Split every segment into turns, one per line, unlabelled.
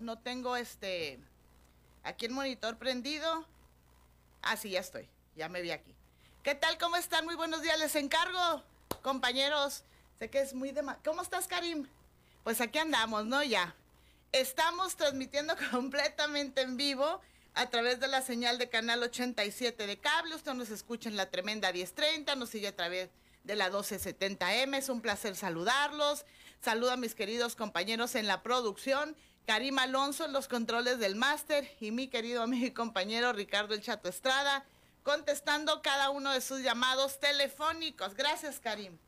No tengo este, aquí el monitor prendido. Ah, sí, ya estoy, ya me vi aquí. ¿Qué tal? ¿Cómo están? Muy buenos días, les encargo, compañeros. Sé que es muy de... ¿Cómo estás, Karim? Pues aquí andamos, ¿no? Ya. Estamos transmitiendo completamente en vivo a través de la señal de canal 87 de cable. Usted nos escucha en la tremenda 1030, nos sigue a través de la 1270M. Es un placer saludarlos. Saludo a mis queridos compañeros en la producción. Karim Alonso en los controles del máster y mi querido amigo y compañero Ricardo El Chato Estrada contestando cada uno de sus llamados telefónicos. Gracias, Karim.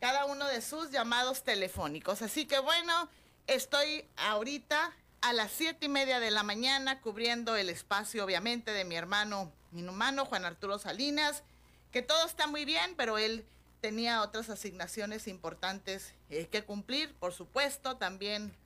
Cada uno de sus llamados telefónicos. Así que bueno, estoy ahorita a las siete y media de la mañana cubriendo el espacio, obviamente, de mi hermano inhumano, Juan Arturo Salinas, que todo está muy bien, pero él tenía otras asignaciones importantes eh, que cumplir, por supuesto, también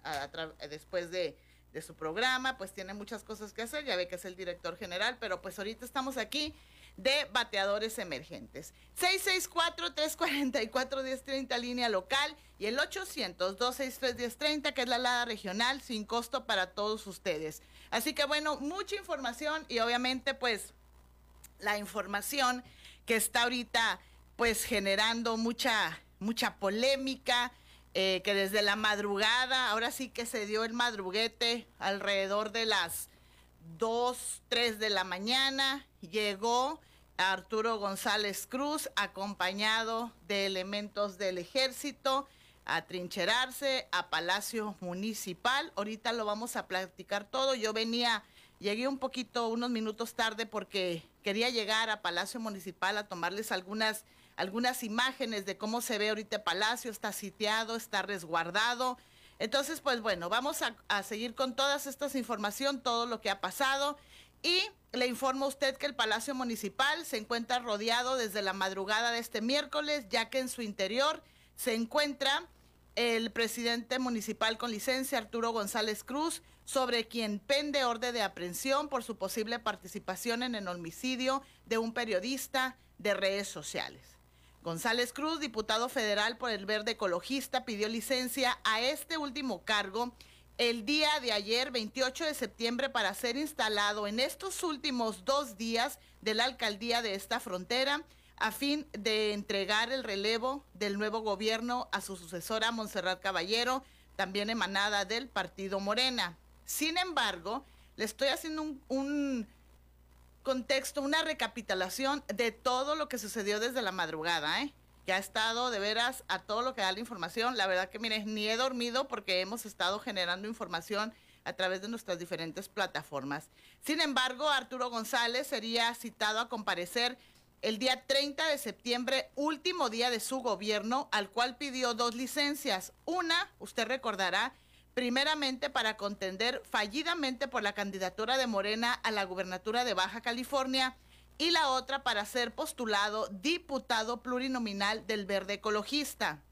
después de, su programa, pues tiene muchas cosas que hacer, ya ve que es el director general, pero pues ahorita estamos aquí de bateadores emergentes. 664-344-1030 línea local y el 800-263-1030 que es la alada regional sin costo para todos ustedes. Así que bueno, mucha información y obviamente pues la información que está ahorita pues generando mucha, mucha polémica, eh, que desde la madrugada, ahora sí que se dio el madruguete alrededor de las 2, 3 de la mañana, llegó Arturo González Cruz acompañado de elementos del ejército a trincherarse a Palacio Municipal. Ahorita lo vamos a platicar todo. Yo venía, llegué un poquito, unos minutos tarde porque quería llegar a Palacio Municipal a tomarles algunas algunas imágenes de cómo se ve ahorita Palacio, está sitiado, está resguardado. Entonces, pues bueno, vamos a, seguir con todas estas información, todo lo que ha pasado. Y le informo a usted que el Palacio Municipal se encuentra rodeado desde la madrugada de este miércoles, ya que en su interior se encuentra el presidente municipal con licencia, Arturo González Cruz, sobre quien pende orden de aprehensión por su posible participación en el homicidio de un periodista de redes sociales. González Cruz, diputado federal por el Verde Ecologista, pidió licencia a este último cargo el día de ayer, 28 de septiembre, para ser instalado en estos últimos dos días de la alcaldía de esta frontera a fin de entregar el relevo del nuevo gobierno a su sucesora Montserrat Caballero, también emanada del partido Morena. Sin embargo, le estoy haciendo un, un contexto, una recapitulación de todo lo que sucedió desde la madrugada, ¿eh? que ha estado de veras a todo lo que da la información. La verdad que, mire, ni he dormido porque hemos estado generando información a través de nuestras diferentes plataformas. Sin embargo, Arturo González sería citado a comparecer el día 30 de septiembre, último día de su gobierno, al cual pidió dos licencias. Una, usted recordará, primeramente para contender fallidamente por la candidatura de Morena a la gubernatura de Baja California y la otra para ser postulado diputado plurinominal del Verde Ecologista.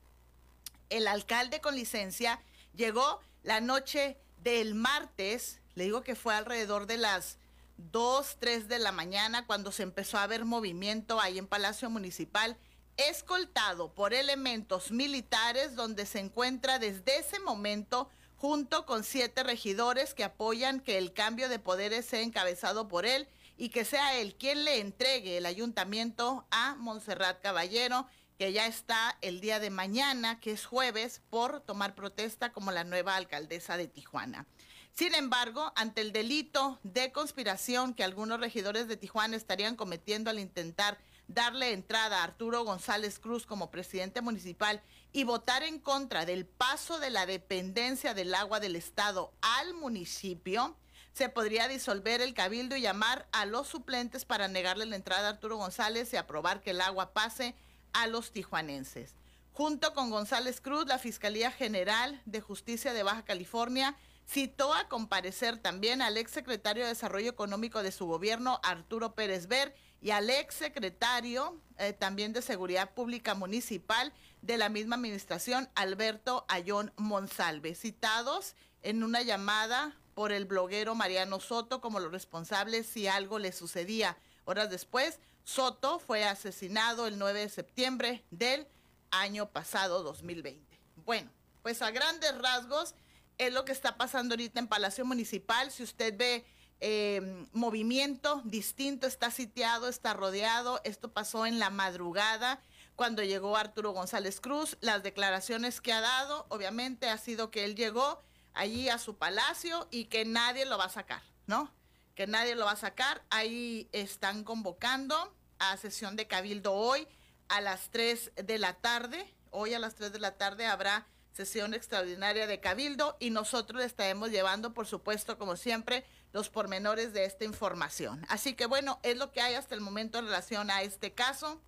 El alcalde con licencia llegó la noche del martes, le digo que fue alrededor de las 2, 3 de la mañana cuando se empezó a ver movimiento ahí en Palacio Municipal, escoltado por elementos militares donde se encuentra desde ese momento junto con siete regidores que apoyan que el cambio de poderes sea encabezado por él y que sea él quien le entregue el ayuntamiento a Montserrat Caballero, que ya está el día de mañana, que es jueves, por tomar protesta como la nueva alcaldesa de Tijuana. Sin embargo, ante el delito de conspiración que algunos regidores de Tijuana estarían cometiendo al intentar darle entrada a Arturo González Cruz como presidente municipal y votar en contra del paso de la dependencia del agua del Estado al municipio, se podría disolver el cabildo y llamar a los suplentes para negarle la entrada a Arturo González y aprobar que el agua pase a los tijuanenses. Junto con González Cruz, la Fiscalía General de Justicia de Baja California citó a comparecer también al exsecretario de Desarrollo Económico de su gobierno, Arturo Pérez Ver, y al exsecretario eh, también de Seguridad Pública Municipal de la misma administración, Alberto Ayón Monsalve, citados en una llamada por el bloguero Mariano Soto como los responsables si algo le sucedía. Horas después, Soto fue asesinado el 9 de septiembre del año pasado, 2020. Bueno, pues a grandes rasgos es lo que está pasando ahorita en Palacio Municipal. Si usted ve eh, movimiento distinto, está sitiado, está rodeado. Esto pasó en la madrugada cuando llegó Arturo González Cruz. Las declaraciones que ha dado, obviamente, ha sido que él llegó allí a su palacio y que nadie lo va a sacar, ¿no? Que nadie lo va a sacar. Ahí están convocando a sesión de cabildo hoy a las 3 de la tarde. Hoy a las 3 de la tarde habrá sesión extraordinaria de Cabildo y nosotros estaremos llevando, por supuesto, como siempre, los pormenores de esta información. Así que bueno, es lo que hay hasta el momento en relación a este caso.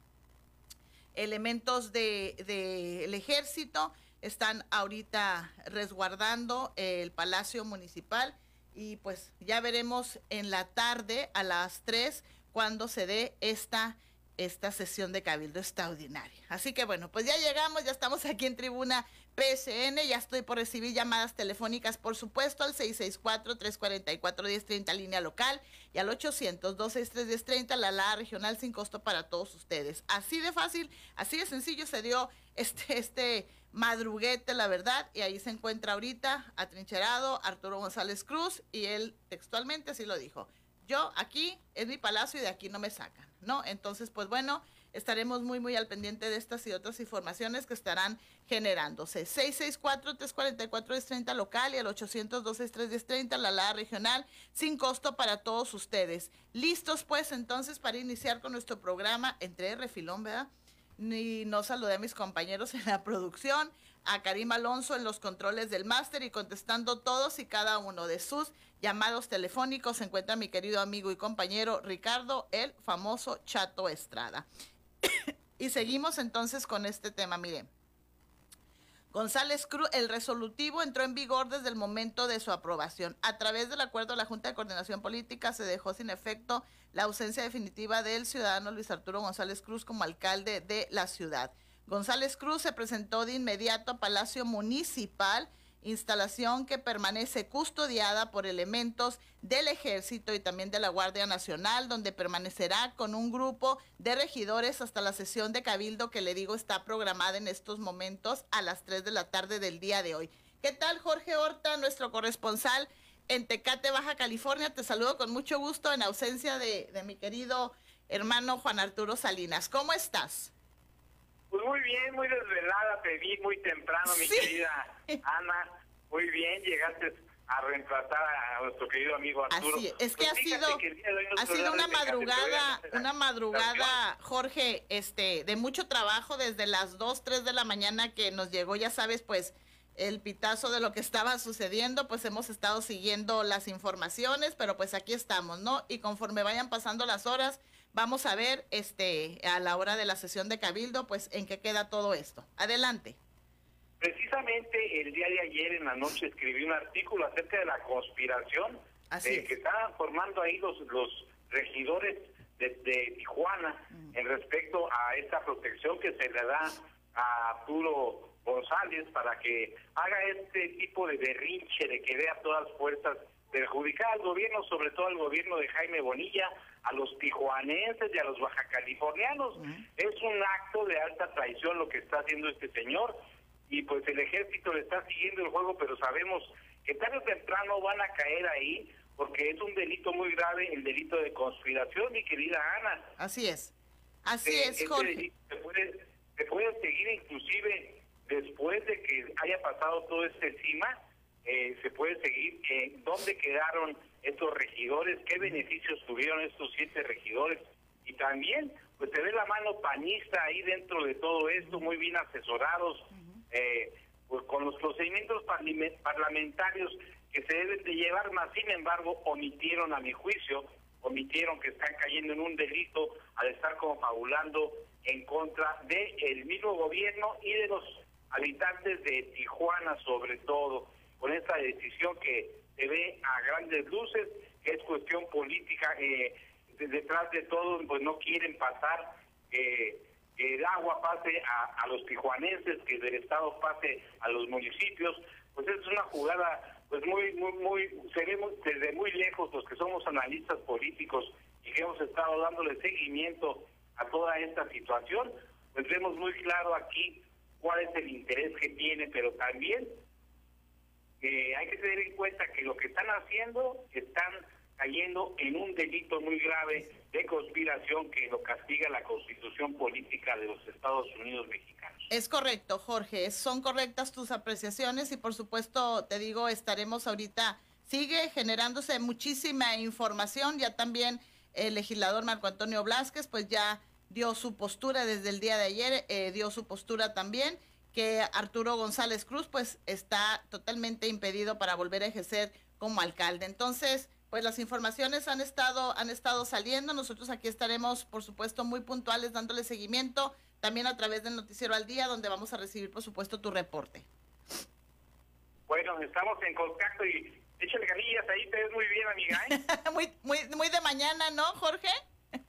Elementos del de, ejército están ahorita resguardando el Palacio Municipal y pues ya veremos en la tarde a las 3 cuando se dé esta esta sesión de Cabildo extraordinaria. Así que bueno, pues ya llegamos, ya estamos aquí en tribuna PSN, ya estoy por recibir llamadas telefónicas, por supuesto, al 664-344-1030 línea local y al 800-263-1030 la la regional sin costo para todos ustedes. Así de fácil, así de sencillo se dio este, este madruguete, la verdad, y ahí se encuentra ahorita atrincherado Arturo González Cruz y él textualmente así lo dijo. Yo aquí es mi palacio y de aquí no me sacan. ¿no? Entonces, pues bueno, estaremos muy, muy al pendiente de estas y otras informaciones que estarán generándose. 664-344-1030 local y el 800-263-1030 la LADA regional, sin costo para todos ustedes. Listos, pues, entonces, para iniciar con nuestro programa, entre refilón, ¿verdad? Ni no saludé a mis compañeros en la producción, a Karim Alonso en los controles del máster y contestando todos y cada uno de sus llamados telefónicos se encuentra mi querido amigo y compañero Ricardo, el famoso Chato Estrada. y seguimos entonces con este tema, miren. González Cruz, el resolutivo entró en vigor desde el momento de su aprobación. A través del acuerdo de la Junta de Coordinación Política se dejó sin efecto la ausencia definitiva del ciudadano Luis Arturo González Cruz como alcalde de la ciudad. González Cruz se presentó de inmediato a Palacio Municipal instalación que permanece custodiada por elementos del Ejército y también de la Guardia Nacional, donde permanecerá con un grupo de regidores hasta la sesión de Cabildo que le digo está programada en estos momentos a las 3 de la tarde del día de hoy. ¿Qué tal Jorge Horta, nuestro corresponsal en Tecate, Baja California? Te saludo con mucho gusto en ausencia de, de mi querido hermano Juan Arturo Salinas. ¿Cómo estás?
Pues muy bien, muy desvelada, te vi muy temprano, mi querida Ana. Muy bien, llegaste a reemplazar a nuestro querido amigo Arturo.
Así es, que pues ha sido, ha sido una madrugada, una madrugada, Jorge, este, de mucho trabajo desde las 2, 3 de la mañana que nos llegó, ya sabes, pues el pitazo de lo que estaba sucediendo, pues hemos estado siguiendo las informaciones, pero pues aquí estamos, ¿no? Y conforme vayan pasando las horas, Vamos a ver este a la hora de la sesión de Cabildo, pues en qué queda todo esto. Adelante.
Precisamente el día de ayer en la noche escribí un artículo acerca de la conspiración que estaban formando ahí los, los regidores de, Tijuana en respecto a esta protección que se le da a Arturo González para que haga este tipo de berrinche de que vea todas fuerzas perjudicar al gobierno, sobre todo al gobierno de Jaime Bonilla, a los tijuanenses y a los bajacalifornianos. Es un acto de alta traición lo que está haciendo este señor y pues el ejército le está siguiendo el juego, pero sabemos que tarde o temprano van a caer ahí porque es un delito muy grave, el delito de conspiración, mi querida Ana.
Así es, así eh, es, Jorge.
Se puede, se puede seguir inclusive después de que haya pasado todo este encima, eh, se puede seguir eh, dónde quedaron estos regidores, qué beneficios tuvieron estos siete regidores. Y también pues se ve la mano panista ahí dentro de todo esto, muy bien asesorados, eh, pues con los procedimientos parlamentarios que se deben de llevar, más sin embargo omitieron a mi juicio, omitieron que están cayendo en un delito al estar confabulando en contra del el mismo gobierno y de los habitantes de Tijuana sobre todo, con esta decisión que se ve a grandes luces, es cuestión política, eh, detrás de todo pues no quieren pasar que el agua pase a, a los tijuanenses, que del Estado pase a los municipios, pues es una jugada pues muy, muy, muy, seremos desde muy lejos los que somos analistas políticos y que hemos estado dándole seguimiento a toda esta situación, pues vemos muy claro aquí cuál es el interés que tiene, pero también eh, hay que tener en cuenta que lo que están haciendo están cayendo en un delito muy grave de conspiración que lo castiga la constitución política de los Estados Unidos mexicanos.
Es correcto, Jorge, son correctas tus apreciaciones y por supuesto te digo, estaremos ahorita, sigue generándose muchísima información, ya también el legislador Marco Antonio Blasquez pues ya dio su postura desde el día de ayer, eh, dio su postura también que Arturo González Cruz pues está totalmente impedido para volver a ejercer como alcalde. Entonces, pues las informaciones han estado, han estado saliendo. Nosotros aquí estaremos, por supuesto, muy puntuales dándole seguimiento, también a través del Noticiero al Día, donde vamos a recibir, por supuesto, tu reporte.
Bueno, estamos en contacto y échale ganillas ahí, te ves muy bien, amiga. ¿eh?
muy, muy, muy de mañana, ¿no, Jorge?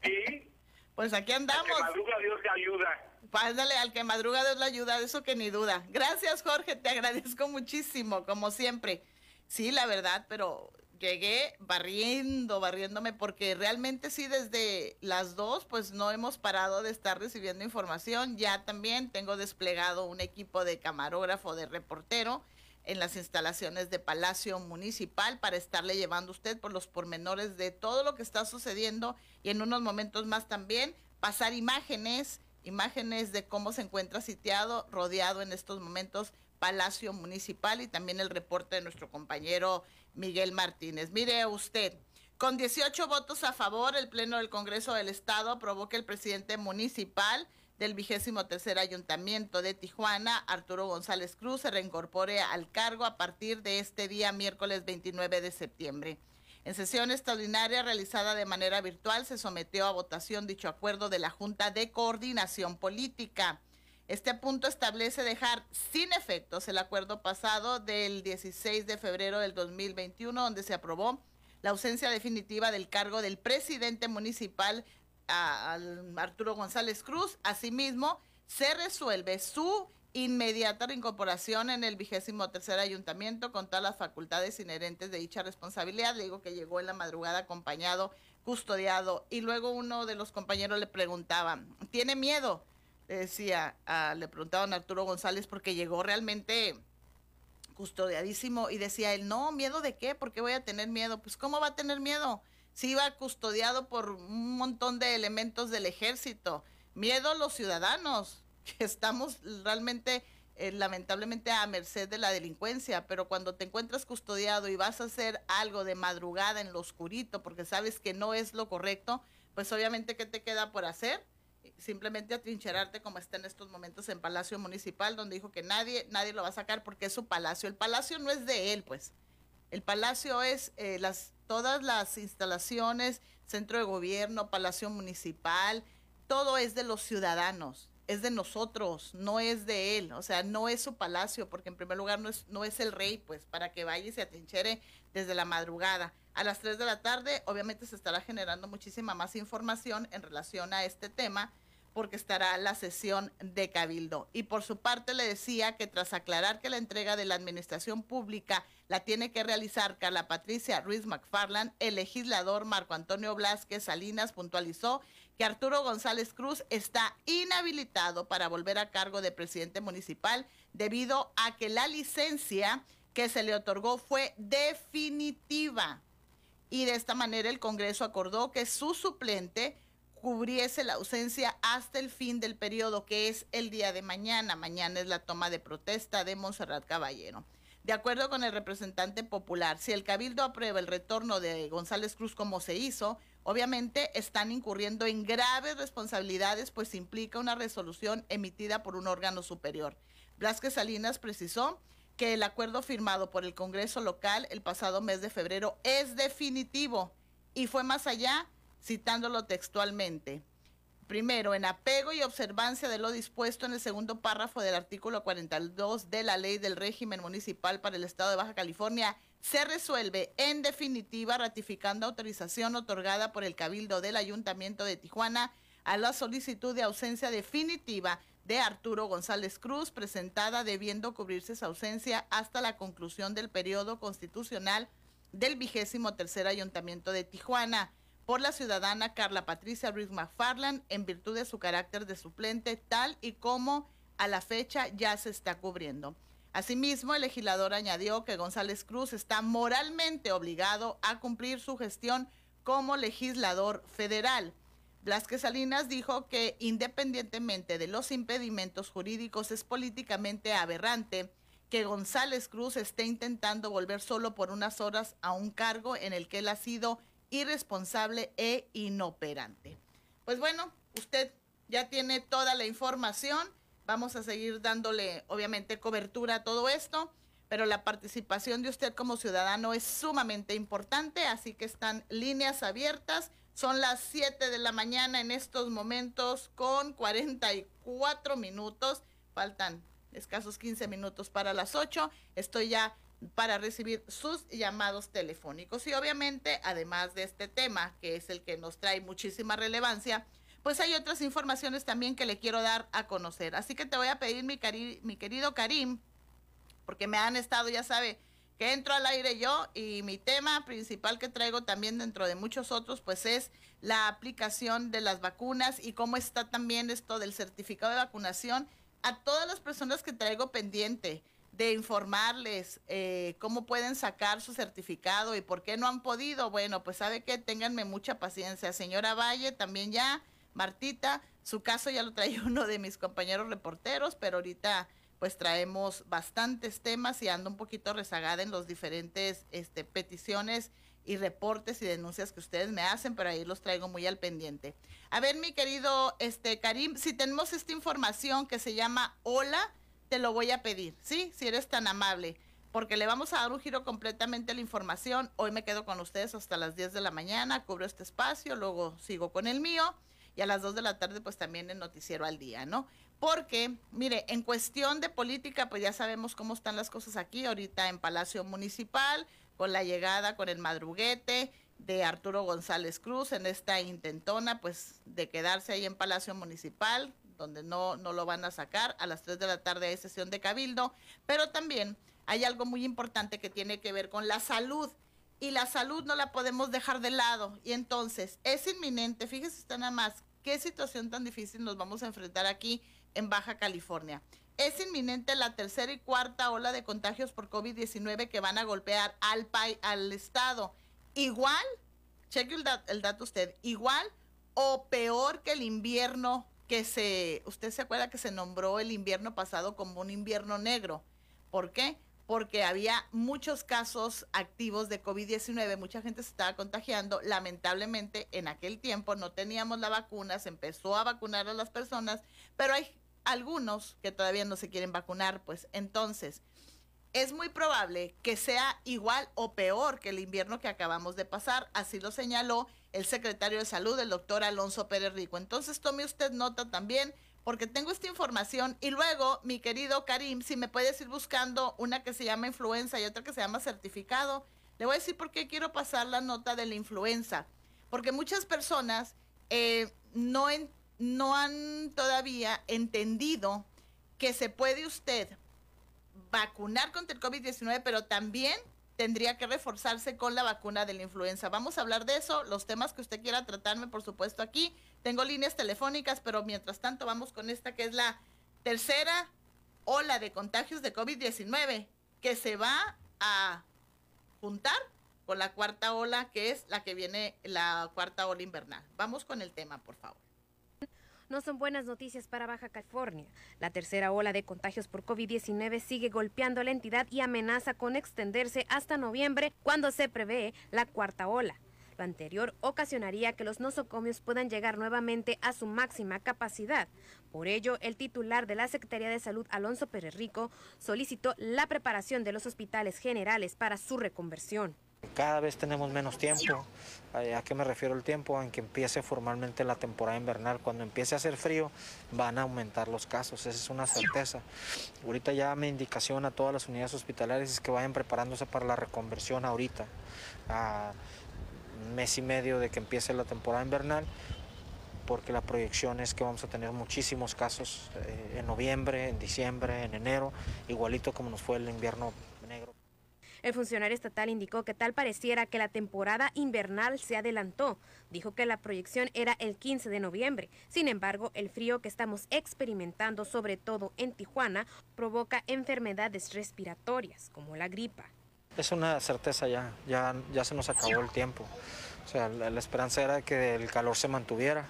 Sí.
pues aquí andamos.
Madruga Dios te ayuda.
Pásale, al que madruga Dios le ayuda, de eso que ni duda. Gracias, Jorge, te agradezco muchísimo, como siempre. Sí, la verdad, pero llegué barriendo, barriéndome, porque realmente sí, desde las dos, pues no hemos parado de estar recibiendo información. Ya también tengo desplegado un equipo de camarógrafo, de reportero en las instalaciones de Palacio Municipal para estarle llevando usted por los pormenores de todo lo que está sucediendo y en unos momentos más también pasar imágenes, imágenes de cómo se encuentra sitiado, rodeado en estos momentos Palacio Municipal y también el reporte de nuestro compañero Miguel Martínez. Mire usted, con 18 votos a favor, el Pleno del Congreso del Estado aprobó que el presidente municipal del vigésimo tercer ayuntamiento de Tijuana, Arturo González Cruz, se reincorpore al cargo a partir de este día, miércoles 29 de septiembre. En sesión extraordinaria realizada de manera virtual, se sometió a votación dicho acuerdo de la Junta de Coordinación Política. Este punto establece dejar sin efectos el acuerdo pasado del 16 de febrero del 2021, donde se aprobó la ausencia definitiva del cargo del presidente municipal Arturo González Cruz. Asimismo, se resuelve su inmediata reincorporación en el vigésimo tercer ayuntamiento con todas las facultades inherentes de dicha responsabilidad. Le digo que llegó en la madrugada acompañado, custodiado, y luego uno de los compañeros le preguntaba, ¿tiene miedo? decía, le preguntaban a Arturo González porque llegó realmente custodiadísimo y decía él, no, miedo de qué, ¿por qué voy a tener miedo? Pues ¿cómo va a tener miedo? Si iba custodiado por un montón de elementos del ejército. Miedo a los ciudadanos, estamos realmente, eh, lamentablemente, a merced de la delincuencia, pero cuando te encuentras custodiado y vas a hacer algo de madrugada en lo oscurito porque sabes que no es lo correcto, pues obviamente, ¿qué te queda por hacer? simplemente atrincherarte como está en estos momentos en Palacio Municipal, donde dijo que nadie, nadie lo va a sacar porque es su palacio. El palacio no es de él, pues. El palacio es eh, las, todas las instalaciones, centro de gobierno, palacio municipal, todo es de los ciudadanos, es de nosotros, no es de él, o sea, no es su palacio, porque en primer lugar no es, no es el rey, pues, para que vaya y se atrinchere desde la madrugada. A las 3 de la tarde, obviamente se estará generando muchísima más información en relación a este tema porque estará la sesión de Cabildo. Y por su parte le decía que tras aclarar que la entrega de la administración pública la tiene que realizar Carla Patricia Ruiz McFarland, el legislador Marco Antonio Blasquez Salinas puntualizó que Arturo González Cruz está inhabilitado para volver a cargo de presidente municipal debido a que la licencia que se le otorgó fue definitiva. Y de esta manera el Congreso acordó que su suplente cubriese la ausencia hasta el fin del periodo, que es el día de mañana. Mañana es la toma de protesta de Monserrat Caballero. De acuerdo con el representante popular, si el Cabildo aprueba el retorno de González Cruz como se hizo, obviamente están incurriendo en graves responsabilidades, pues implica una resolución emitida por un órgano superior. Blasque Salinas precisó que el acuerdo firmado por el Congreso local el pasado mes de febrero es definitivo y fue más allá, citándolo textualmente. Primero, en apego y observancia de lo dispuesto en el segundo párrafo del artículo 42 de la Ley del Régimen Municipal para el Estado de Baja California, se resuelve en definitiva ratificando autorización otorgada por el Cabildo del Ayuntamiento de Tijuana a la solicitud de ausencia definitiva de Arturo González Cruz, presentada debiendo cubrirse esa ausencia hasta la conclusión del periodo constitucional del vigésimo tercer Ayuntamiento de Tijuana por la ciudadana Carla Patricia Ruiz McFarland en virtud de su carácter de suplente, tal y como a la fecha ya se está cubriendo. Asimismo, el legislador añadió que González Cruz está moralmente obligado a cumplir su gestión como legislador federal. Blasque Salinas dijo que independientemente de los impedimentos jurídicos es políticamente aberrante que González Cruz esté intentando volver solo por unas horas a un cargo en el que él ha sido irresponsable e inoperante. Pues bueno, usted ya tiene toda la información. Vamos a seguir dándole, obviamente, cobertura a todo esto, pero la participación de usted como ciudadano es sumamente importante, así que están líneas abiertas. Son las 7 de la mañana en estos momentos con 44 minutos. Faltan escasos 15 minutos para las 8. Estoy ya para recibir sus llamados telefónicos. Y obviamente, además de este tema, que es el que nos trae muchísima relevancia, pues hay otras informaciones también que le quiero dar a conocer. Así que te voy a pedir, mi, mi querido Karim, porque me han estado, ya sabe, que entro al aire yo y mi tema principal que traigo también dentro de muchos otros, pues es la aplicación de las vacunas y cómo está también esto del certificado de vacunación a todas las personas que traigo pendiente de informarles eh, cómo pueden sacar su certificado y por qué no han podido. Bueno, pues sabe que ténganme mucha paciencia. Señora Valle, también ya, Martita, su caso ya lo trae uno de mis compañeros reporteros, pero ahorita pues traemos bastantes temas y ando un poquito rezagada en los diferentes este, peticiones y reportes y denuncias que ustedes me hacen, pero ahí los traigo muy al pendiente. A ver, mi querido este Karim, si tenemos esta información que se llama Hola, te lo voy a pedir, ¿sí? Si eres tan amable, porque le vamos a dar un giro completamente a la información. Hoy me quedo con ustedes hasta las 10 de la mañana, cubro este espacio, luego sigo con el mío y a las 2 de la tarde pues también el noticiero al día, ¿no? Porque, mire, en cuestión de política, pues ya sabemos cómo están las cosas aquí, ahorita en Palacio Municipal, con la llegada, con el madruguete de Arturo González Cruz en esta intentona, pues de quedarse ahí en Palacio Municipal, donde no, no lo van a sacar. A las 3 de la tarde hay sesión de cabildo, pero también hay algo muy importante que tiene que ver con la salud. Y la salud no la podemos dejar de lado. Y entonces es inminente, fíjese usted nada más, qué situación tan difícil nos vamos a enfrentar aquí en Baja California. Es inminente la tercera y cuarta ola de contagios por COVID-19 que van a golpear al, al estado. Igual, cheque el, el dato usted, igual o peor que el invierno que se, usted se acuerda que se nombró el invierno pasado como un invierno negro. ¿Por qué? Porque había muchos casos activos de COVID-19, mucha gente se estaba contagiando. Lamentablemente, en aquel tiempo no teníamos la vacuna, se empezó a vacunar a las personas, pero hay algunos que todavía no se quieren vacunar, pues entonces es muy probable que sea igual o peor que el invierno que acabamos de pasar, así lo señaló el secretario de Salud, el doctor Alonso Pérez Rico. Entonces tome usted nota también, porque tengo esta información. Y luego, mi querido Karim, si me puedes ir buscando una que se llama influenza y otra que se llama certificado, le voy a decir por qué quiero pasar la nota de la influenza. Porque muchas personas eh, no, no han todavía entendido que se puede usted vacunar contra el COVID-19, pero también tendría que reforzarse con la vacuna de la influenza. Vamos a hablar de eso, los temas que usted quiera tratarme, por supuesto, aquí. Tengo líneas telefónicas, pero mientras tanto vamos con esta que es la tercera ola de contagios de COVID-19 que se va a juntar con la cuarta ola, que es la que viene, la cuarta ola invernal. Vamos con el tema, por favor
no son buenas noticias para Baja California. La tercera ola de contagios por COVID-19 sigue golpeando a la entidad y amenaza con extenderse hasta noviembre, cuando se prevé la cuarta ola. Lo anterior ocasionaría que los nosocomios puedan llegar nuevamente a su máxima capacidad. Por ello, el titular de la Secretaría de Salud, Alonso Pérez Rico, solicitó la preparación de los hospitales generales para su reconversión.
Cada vez tenemos menos tiempo. ¿A qué me refiero el tiempo? En que empiece formalmente la temporada invernal. Cuando empiece a hacer frío van a aumentar los casos, esa es una certeza. Ahorita ya mi indicación a todas las unidades hospitalarias es que vayan preparándose para la reconversión ahorita, a mes y medio de que empiece la temporada invernal, porque la proyección es que vamos a tener muchísimos casos eh, en noviembre, en diciembre, en enero, igualito como nos fue el invierno.
El funcionario estatal indicó que tal pareciera que la temporada invernal se adelantó. Dijo que la proyección era el 15 de noviembre. Sin embargo, el frío que estamos experimentando, sobre todo en Tijuana, provoca enfermedades respiratorias como la gripa.
Es una certeza ya, ya, ya se nos acabó el tiempo. O sea, la, esperanza era que el calor se mantuviera.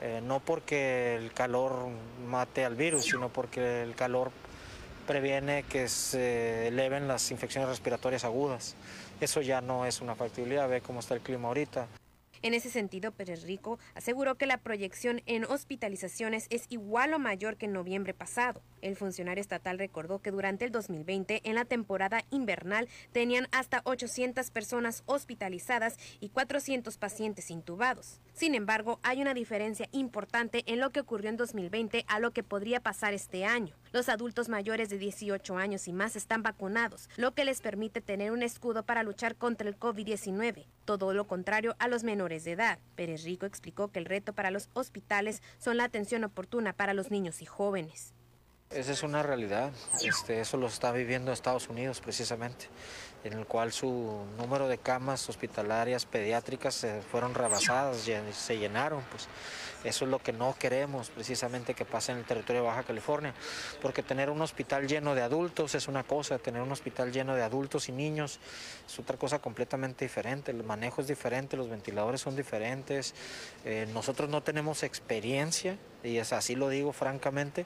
Eh, no porque el calor mate al virus, sino porque el calor previene que se eleven las infecciones respiratorias agudas. Eso ya no es una factibilidad, ve cómo está el clima ahorita.
En ese sentido, Pérez Rico aseguró que la proyección en hospitalizaciones es igual o mayor que en noviembre pasado. El funcionario estatal recordó que durante el 2020, en la temporada invernal, tenían hasta 800 personas hospitalizadas y 400 pacientes intubados. Sin embargo, hay una diferencia importante en lo que ocurrió en 2020 a lo que podría pasar este año. Los adultos mayores de 18 años y más están vacunados, lo que les permite tener un escudo para luchar contra el COVID-19. Todo lo contrario a los menores de edad. Pérez Rico explicó que el reto para los hospitales son la atención oportuna para los niños y jóvenes.
Esa es una realidad, este, eso lo está viviendo Estados Unidos precisamente, en el cual su número de camas hospitalarias pediátricas se fueron rebasadas, se llenaron. Pues. Eso es lo que no queremos precisamente que pase en el territorio de Baja California, porque tener un hospital lleno de adultos es una cosa, tener un hospital lleno de adultos y niños es otra cosa completamente diferente, el manejo es diferente, los ventiladores son diferentes, eh, nosotros no tenemos experiencia, y es así lo digo francamente,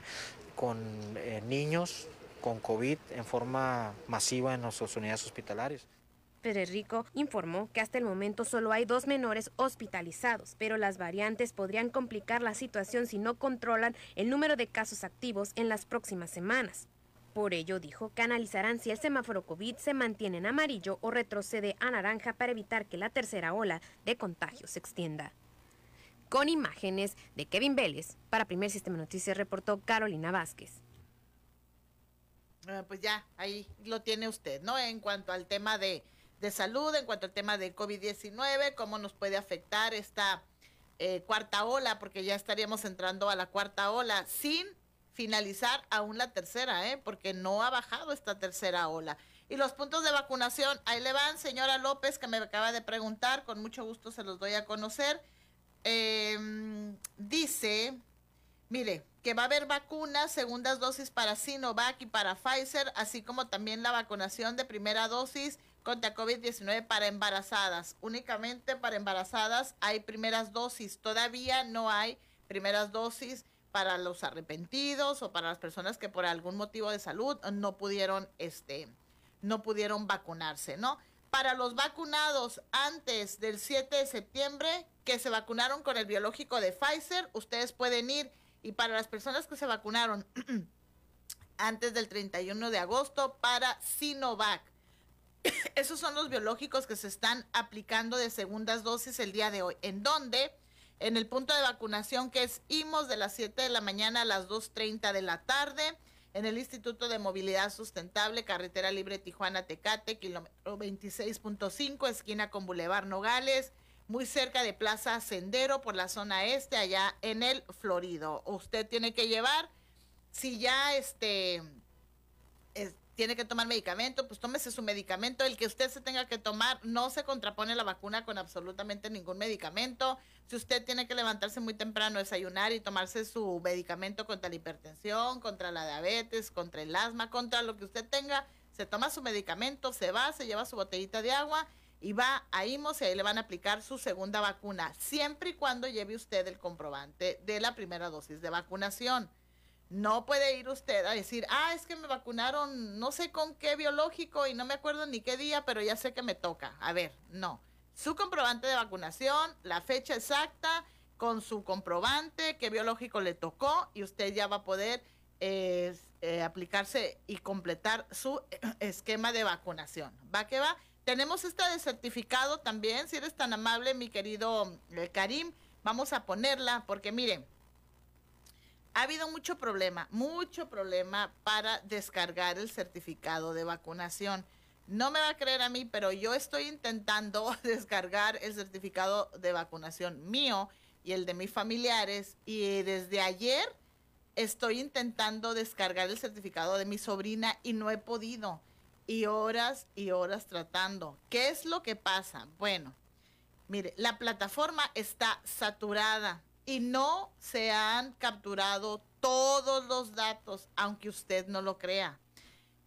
con eh, niños con COVID en forma masiva en nuestras unidades hospitalarias.
Pérez Rico informó que hasta el momento solo hay dos menores hospitalizados, pero las variantes podrían complicar la situación si no controlan el número de casos activos en las próximas semanas. Por ello dijo que analizarán si el semáforo COVID se mantiene en amarillo o retrocede a naranja para evitar que la tercera ola de contagios se extienda. Con imágenes de Kevin Vélez, para Primer Sistema Noticias reportó Carolina Vázquez.
Ah, pues ya, ahí lo tiene usted, ¿no? En cuanto al tema de de salud en cuanto al tema de COVID-19, cómo nos puede afectar esta eh, cuarta ola, porque ya estaríamos entrando a la cuarta ola sin finalizar aún la tercera, ¿eh? porque no ha bajado esta tercera ola. Y los puntos de vacunación, ahí le van, señora López, que me acaba de preguntar, con mucho gusto se los doy a conocer. Em, dice, mire, que va a haber vacunas, segundas dosis para Sinovac y para Pfizer, así como también la vacunación de primera dosis contra COVID-19 para embarazadas. Únicamente para embarazadas hay primeras dosis. Todavía no hay primeras dosis para los arrepentidos o para las personas que por algún motivo de salud no pudieron, este, no pudieron vacunarse, ¿no? Para los vacunados antes del 7 de septiembre que se vacunaron con el biológico de Pfizer, ustedes pueden ir. Y para las personas que se vacunaron antes del 31 de agosto para Sinovac esos son los biológicos que se están aplicando de segundas dosis el día de hoy. ¿En dónde? En el punto de vacunación que es IMOS de las 7 de la mañana a las 2.30 de la tarde. En el Instituto de Movilidad Sustentable, Carretera Libre Tijuana Tecate, kilómetro 26.5, esquina con Boulevard Nogales, muy cerca de Plaza Sendero por la zona este, allá en el Florido. Usted tiene que llevar, si ya este, tiene que tomar medicamento, pues tómese su medicamento. El que usted se tenga que tomar no se contrapone la vacuna con absolutamente ningún medicamento. Si usted tiene que levantarse muy temprano, desayunar y tomarse su medicamento contra la hipertensión, contra la diabetes, contra el asma, contra lo que usted tenga, se toma su medicamento, se va, se lleva su botellita de agua y va a IMOS y ahí le van a aplicar su segunda vacuna, siempre y cuando lleve usted el comprobante de la primera dosis de vacunación. No puede ir usted a decir, ah, es que me vacunaron no sé con qué biológico y no me acuerdo ni qué día, pero ya sé que me toca. A ver, no. su comprobante de vacunación, la fecha exacta, con su comprobante, qué biológico le tocó y usted ya va a poder eh, eh, aplicarse y completar su esquema de vacunación. ¿Va que va? Tenemos este de certificado también, si eres tan amable, mi querido eh, Karim, vamos a ponerla porque miren, ha habido mucho problema, mucho problema para descargar el certificado de vacunación. No me va a creer a mí, pero yo estoy intentando descargar el certificado de vacunación mío y el de mis familiares y desde ayer estoy intentando descargar el certificado de mi sobrina y no he podido. Y horas y horas tratando. ¿Qué es lo que pasa? Bueno, mire, la plataforma está saturada y no se han capturado todos los datos, aunque usted no lo crea.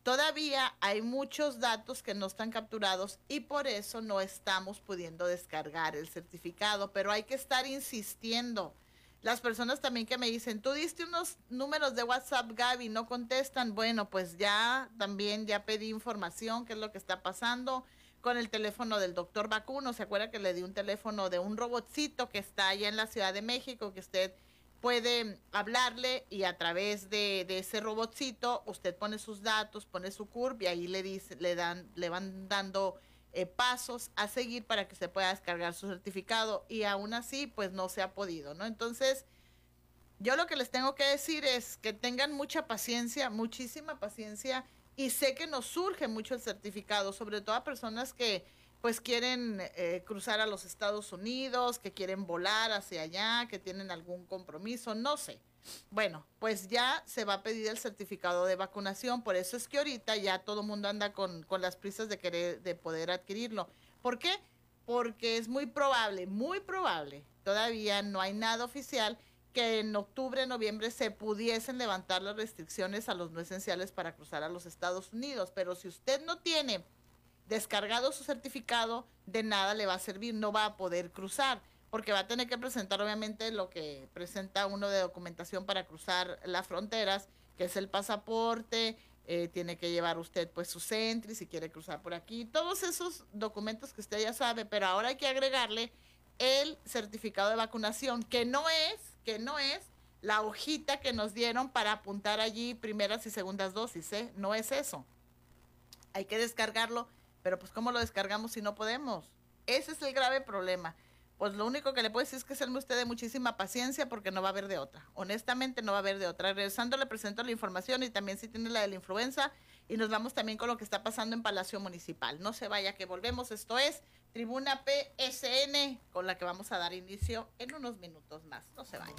Todavía hay muchos datos que no están capturados y por eso no estamos pudiendo descargar el certificado, pero hay que estar insistiendo. Las personas también que me dicen, tú diste unos números de WhatsApp, Gaby, no contestan. Bueno, pues ya también ya pedí información, qué es lo que está pasando con el teléfono del doctor Vacuno. ¿Se acuerda que le di un teléfono de un robotcito que está allá en la Ciudad de México, que usted puede hablarle y a través de, ese robotcito usted pone sus datos, pone su curva y ahí le dice, le dan, le van dando eh, pasos a seguir para que se pueda descargar su certificado y aún así pues no se ha podido, ¿no? Entonces, yo lo que les tengo que decir es que tengan mucha paciencia, muchísima paciencia y sé que nos surge mucho el certificado, sobre todo a personas que pues quieren eh, cruzar a los Estados Unidos, que quieren volar hacia allá, que tienen algún compromiso, no sé. Bueno, pues ya se va a pedir el certificado de vacunación, por eso es que ahorita ya todo el mundo anda con, con las prisas de querer, de poder adquirirlo. ¿Por qué? Porque es muy probable, muy probable, todavía no hay nada oficial que en octubre, noviembre se pudiesen levantar las restricciones a los no esenciales para cruzar a los Estados Unidos. Pero si usted no tiene descargado su certificado, de nada le va a servir, no va a poder cruzar, porque va a tener que presentar obviamente lo que presenta uno de documentación para cruzar las fronteras, que es el pasaporte, eh, tiene que llevar usted pues su Sentry si quiere cruzar por aquí, todos esos documentos que usted ya sabe, pero ahora hay que agregarle el certificado de vacunación, que no es, que no es la hojita que nos dieron para apuntar allí primeras y segundas dosis, ¿eh? no es eso. Hay que descargarlo pero pues ¿cómo lo descargamos si no podemos? Ese es el grave problema. Pues lo único que le puedo decir es que serme usted de muchísima paciencia porque no va a haber de otra. Honestamente no va a haber de otra. Regresando le presento la información y también si tiene la de la influenza y nos vamos también con lo que está pasando en Palacio Municipal. No se vaya que volvemos. Esto es Tribuna PSN con la que vamos a dar inicio en unos minutos más. No se vaya.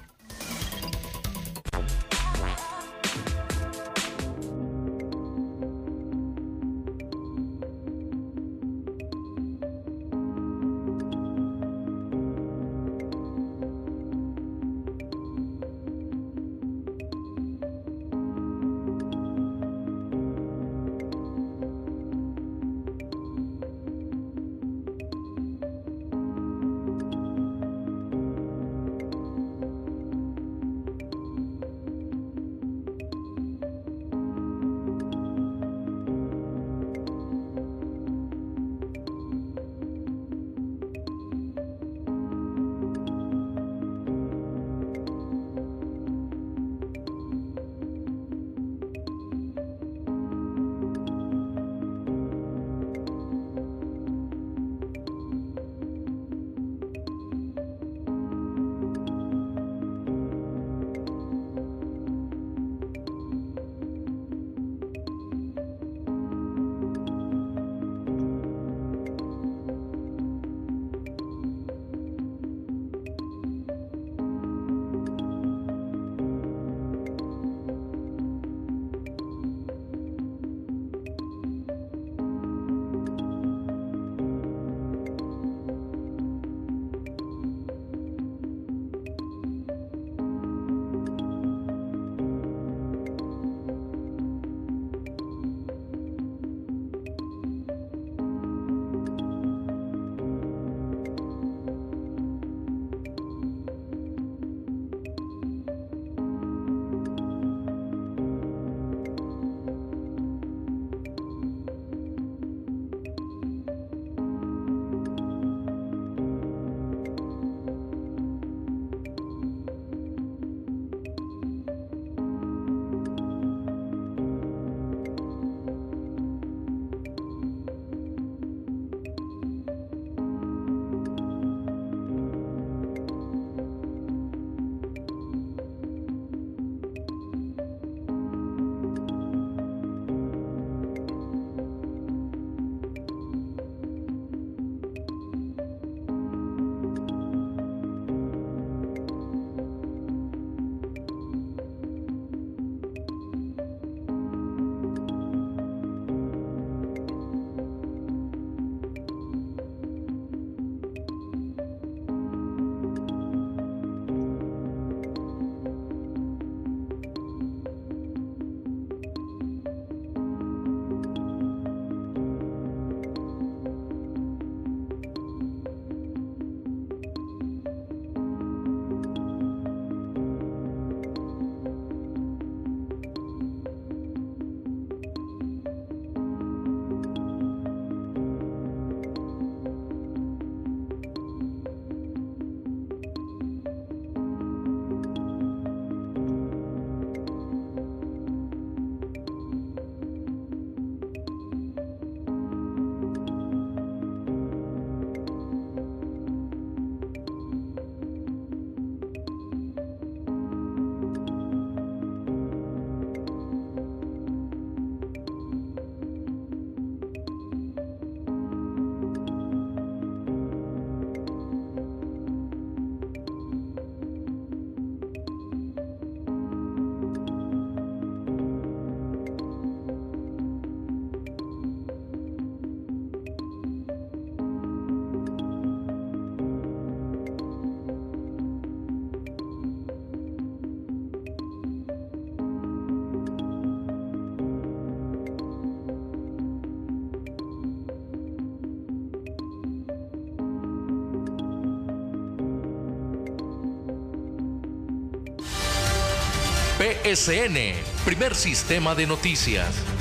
PSN, primer sistema de noticias.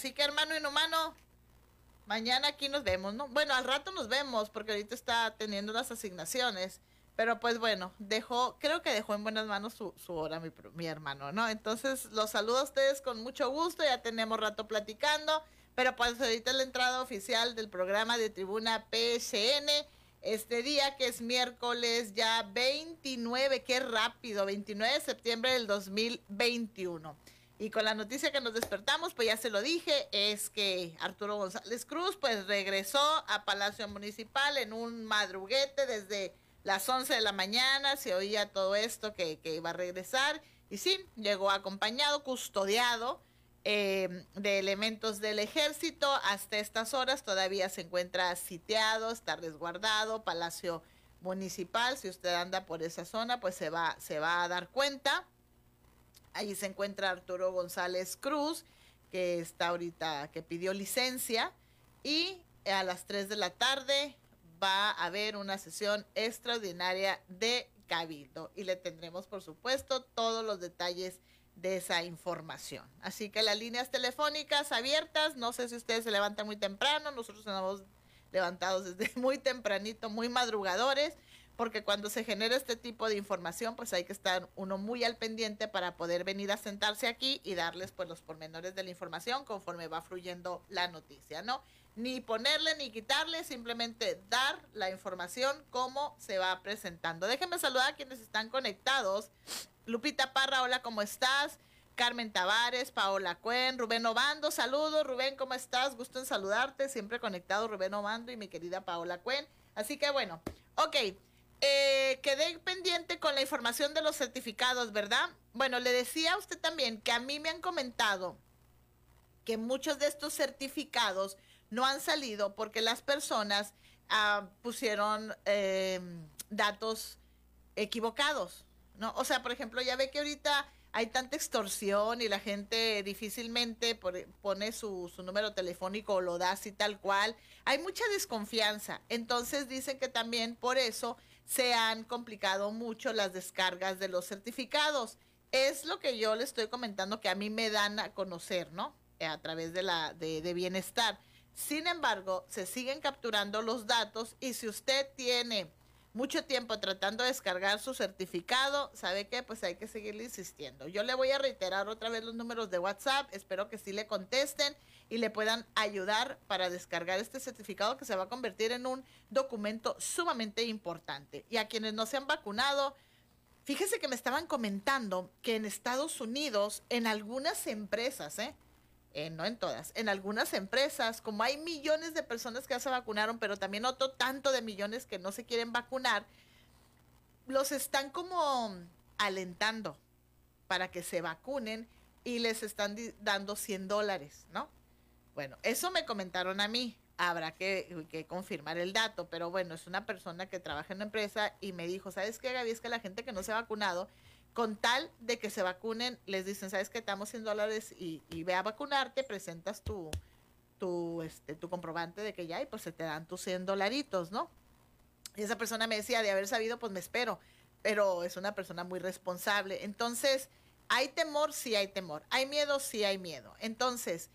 Así que hermano inhumano, mañana aquí nos vemos, ¿no? Bueno, al rato nos vemos porque ahorita está teniendo las asignaciones. Pero pues bueno, dejó, creo que dejó en buenas manos su, hora mi, mi hermano, ¿no? Entonces los saludo a ustedes con mucho gusto, ya tenemos rato platicando, pero pues ahorita la entrada oficial del programa de Tribuna PSN este día que es miércoles ya 29, qué rápido, 29 de septiembre del 2021. Y con la noticia que nos despertamos, pues ya se lo dije, es que Arturo González Cruz pues regresó a Palacio Municipal en un madruguete desde las 11 de la mañana, se oía todo esto que, que iba a regresar y sí, llegó acompañado, custodiado eh, de elementos del ejército. Hasta estas horas todavía se encuentra sitiado, está resguardado, Palacio Municipal. Si usted anda por esa zona, pues se va, se va a dar cuenta. Allí se encuentra Arturo González Cruz, que está ahorita, que pidió licencia. Y a las 3 de la tarde va a haber una sesión extraordinaria de Cabildo. Y le tendremos, por supuesto, todos los detalles de esa información. Así que las líneas telefónicas abiertas, no sé si ustedes se levantan muy temprano, nosotros estamos levantados desde muy tempranito, muy madrugadores, porque cuando se genera este tipo de información, pues hay que estar uno muy al pendiente para poder venir a sentarse aquí y darles pues los pormenores de la información conforme va fluyendo la noticia, ¿no? Ni ponerle ni quitarle, simplemente dar la información como se va presentando. Déjenme saludar a quienes están conectados Lupita Parra, hola, ¿cómo estás? Carmen Tavares, Paola Cuen, Rubén Obando, saludos, Rubén, ¿cómo estás? Gusto en saludarte, siempre conectado Rubén Obando y mi querida Paola Cuen. Así que bueno, ok, eh, quedé pendiente con la información de los certificados, ¿verdad? Bueno, le decía a usted también que a mí me han comentado que muchos de estos certificados no han salido porque las personas ah, pusieron eh, datos equivocados. ¿no? O sea, por ejemplo, ya ve que ahorita hay tanta extorsión y la gente difícilmente pone su, su, número telefónico o lo da así tal cual. Hay mucha desconfianza. Entonces dicen que también por eso se han complicado mucho las descargas de los certificados. Es lo que yo le estoy comentando que a mí me dan a conocer, ¿no? A través de la de, de bienestar. Sin embargo, se siguen capturando los datos y si usted tiene mucho tiempo tratando de descargar su certificado, ¿sabe qué? Pues hay que seguirle insistiendo. Yo le voy a reiterar otra vez los números de WhatsApp, espero que sí le contesten y le puedan ayudar para descargar este certificado que se va a convertir en un documento sumamente importante. Y a quienes no se han vacunado, fíjese que me estaban comentando que en Estados Unidos, en algunas empresas, ¿eh? Eh, no en todas, en algunas empresas, como hay millones de personas que ya se vacunaron, pero también otro tanto de millones que no se quieren vacunar, los están como alentando para que se vacunen y les están dando 100 dólares, ¿no? Bueno, eso me comentaron a mí. Habrá que, que, confirmar el dato, pero bueno, es una persona que trabaja en una empresa y me dijo, ¿sabes qué, Gaby? Es que la gente que no se ha vacunado con tal de que se vacunen, les dicen, ¿sabes que Te damos 100 dólares y, ve a vacunarte, presentas tu, tu, este, tu comprobante de que ya, y pues se te dan tus 100 dolaritos, ¿no? Y esa persona me decía, de haber sabido, pues me espero, pero es una persona muy responsable. Entonces, ¿hay temor? Sí hay temor. ¿Hay miedo? Sí hay miedo. Entonces,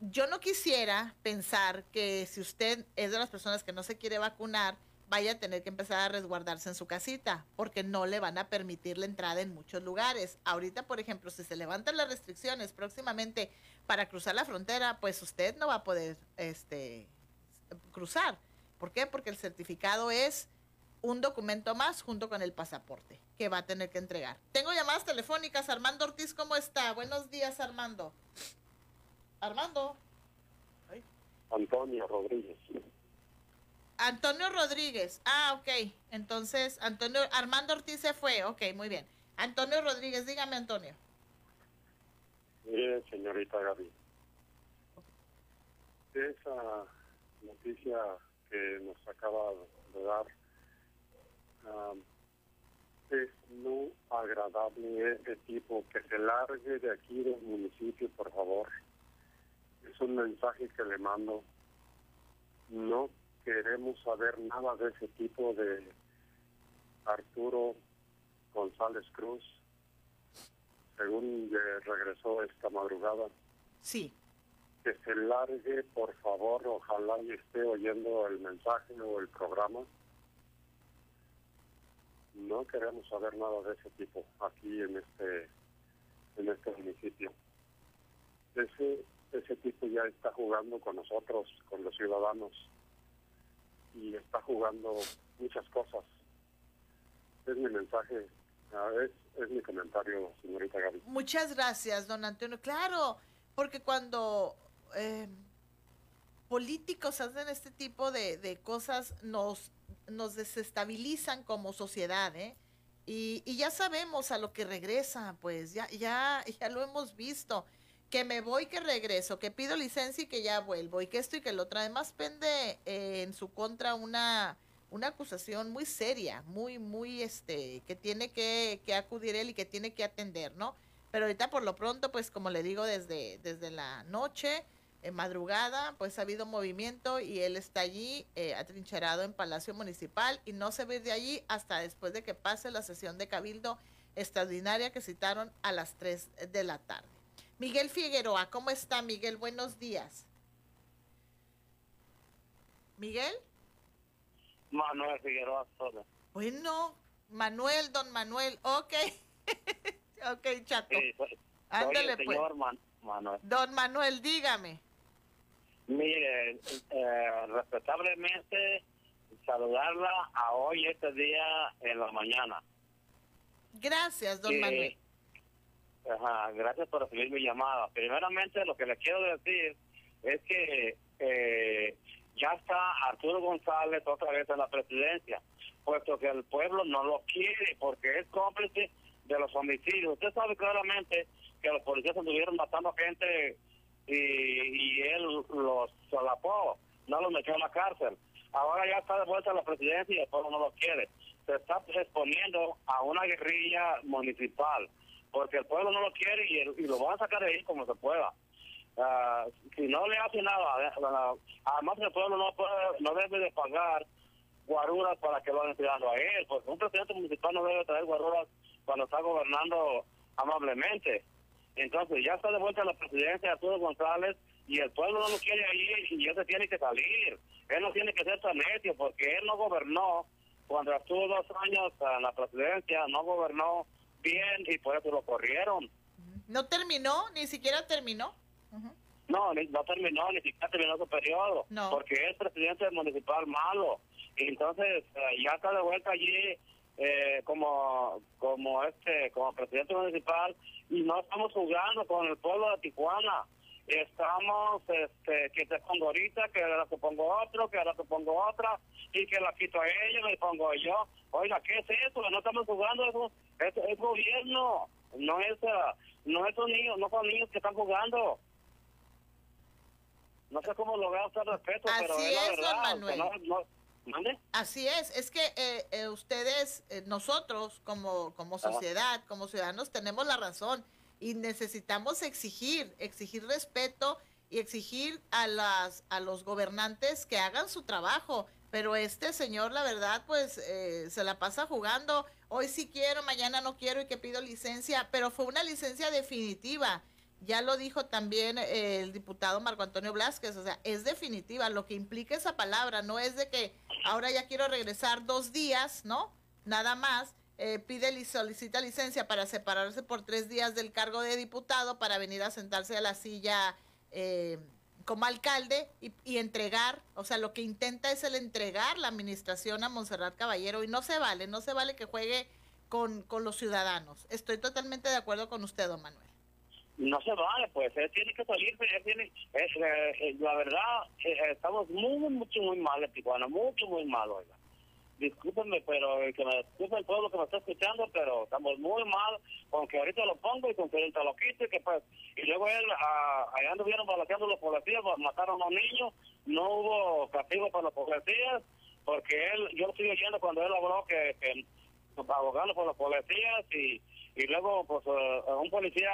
yo no quisiera pensar que si usted es de las personas que no se quiere vacunar, vaya a tener que empezar a resguardarse en su casita, porque no le van a permitir la entrada en muchos lugares. Ahorita, por ejemplo, si se levantan las restricciones próximamente para cruzar la frontera, pues usted no va a poder este, cruzar. ¿Por qué? Porque el certificado es un documento más junto con el pasaporte que va a tener que entregar. Tengo llamadas telefónicas. Armando Ortiz, ¿cómo está? Buenos días, Armando. Armando.
Antonio Rodríguez.
Antonio Rodríguez. Ah, ok. Entonces, Antonio Armando Ortiz se fue. Ok, muy bien. Antonio Rodríguez, dígame Antonio.
Mire, señorita Gaby, esa noticia que nos acaba de dar es no agradable este tipo, que se largue de aquí del municipio, por favor. Es un mensaje que le mando. No queremos saber nada de ese tipo de Arturo González Cruz, según regresó esta madrugada.
Sí.
Que se largue, por favor, ojalá y esté oyendo el mensaje o el programa. No queremos saber nada de ese tipo aquí en este en este municipio. Ese ese tipo ya está jugando con nosotros, con los ciudadanos y está jugando muchas cosas. Es mi mensaje, es, es mi comentario, señorita Gaby.
Muchas gracias, don Antonio. Claro, porque cuando eh, políticos hacen este tipo de, de, cosas, nos, nos desestabilizan como sociedad, ¿eh? Y, y, ya sabemos a lo que regresa, pues ya, ya, ya lo hemos visto que me voy, que regreso, que pido licencia y que ya vuelvo, y que esto y que lo otro. Además, pende eh, en su contra una, una acusación muy seria, muy, muy, este, que tiene que, que, acudir él y que tiene que atender, ¿no? Pero ahorita por lo pronto, pues como le digo, desde, desde la noche, en madrugada, pues ha habido movimiento y él está allí eh, atrincherado en Palacio Municipal y no se ve de allí hasta después de que pase la sesión de cabildo extraordinaria que citaron a las 3 de la tarde. Miguel Figueroa, ¿cómo está Miguel? Buenos días. ¿Miguel?
Manuel Figueroa Sola.
Bueno, Manuel, don Manuel, ok. ok, chato.
Pues, Ándale, pues. Manuel.
Don Manuel, dígame.
Mire, eh, respetablemente saludarla a hoy, este día, en la mañana.
Gracias, don Manuel.
Ajá, gracias por recibir mi llamada. Primeramente, lo que le quiero decir es que eh, ya está Arturo González otra vez en la presidencia, puesto que el pueblo no lo quiere porque es cómplice de los homicidios. Usted sabe claramente que los policías estuvieron matando gente y, y él los solapó, no los metió a la cárcel. Ahora ya está de vuelta a la presidencia y el pueblo no lo quiere. Se está exponiendo a una guerrilla municipal porque el pueblo no lo quiere y, lo van a sacar de ahí como se pueda. Uh, si no le hace nada, uh, además el pueblo no puede, no debe de pagar guaruras para que lo vayan tirando a él, porque un presidente municipal no debe traer guaruras cuando está gobernando amablemente. Entonces ya está de vuelta la presidencia de Arturo González y el pueblo no lo quiere ahí y ya se tiene que salir. Él no tiene que ser tan necio porque él no gobernó cuando estuvo dos años en la presidencia, no gobernó bien y por eso lo corrieron.
¿No terminó? ¿Ni siquiera terminó?
No, no terminó, ni siquiera terminó su periodo, porque es presidente municipal malo. Y entonces eh, ya está de vuelta allí eh, como como este como presidente municipal y no estamos jugando con el pueblo de Tijuana estamos este que te pongo ahorita que ahora te pongo otro que ahora te pongo otra y que la quito a ella me pongo yo oiga qué es eso no estamos jugando eso es, gobierno no es ah, no es niños no son niños que están jugando no sé cómo lograr usted respeto
Así
pero
es,
la
Manuel. Así es, es que eh, eh, ustedes, eh, nosotros como, como sociedad, como ciudadanos, tenemos la razón y necesitamos exigir, exigir respeto y exigir a las a los gobernantes que hagan su trabajo. Pero este señor, la verdad, pues se la pasa jugando. Hoy sí quiero, mañana no quiero y que pido licencia, pero fue una licencia definitiva ya lo dijo también eh, el diputado Marco Antonio Blasquez, o sea, es definitiva, lo que implica esa palabra, no es de que ahora ya quiero regresar dos días, ¿no? Nada más, eh, pide y solicita licencia para separarse por tres días del cargo de diputado para venir a sentarse a la silla eh, como alcalde y, y, entregar, o sea, lo que intenta es el entregar la administración a Monserrat Caballero y no se vale, no se vale que juegue con, con los ciudadanos. Estoy totalmente de acuerdo con usted, don Manuel
no se vale, pues él tiene que salirse, él tiene, eh, eh, la verdad, eh, estamos muy, mucho, muy mal en Tijuana, mucho, muy mal, oiga. Discúlpenme, pero que me disculpen todo lo que me está escuchando, pero estamos muy mal con que ahorita lo pongo y con que ahorita lo quito y que pues, y luego él, ah, allá anduvieron balaseando los policías, mataron a un niño, no hubo castigo para los policías, porque él, yo estoy oyendo cuando él habló que, que abogando por los policías y, y luego pues eh, un policía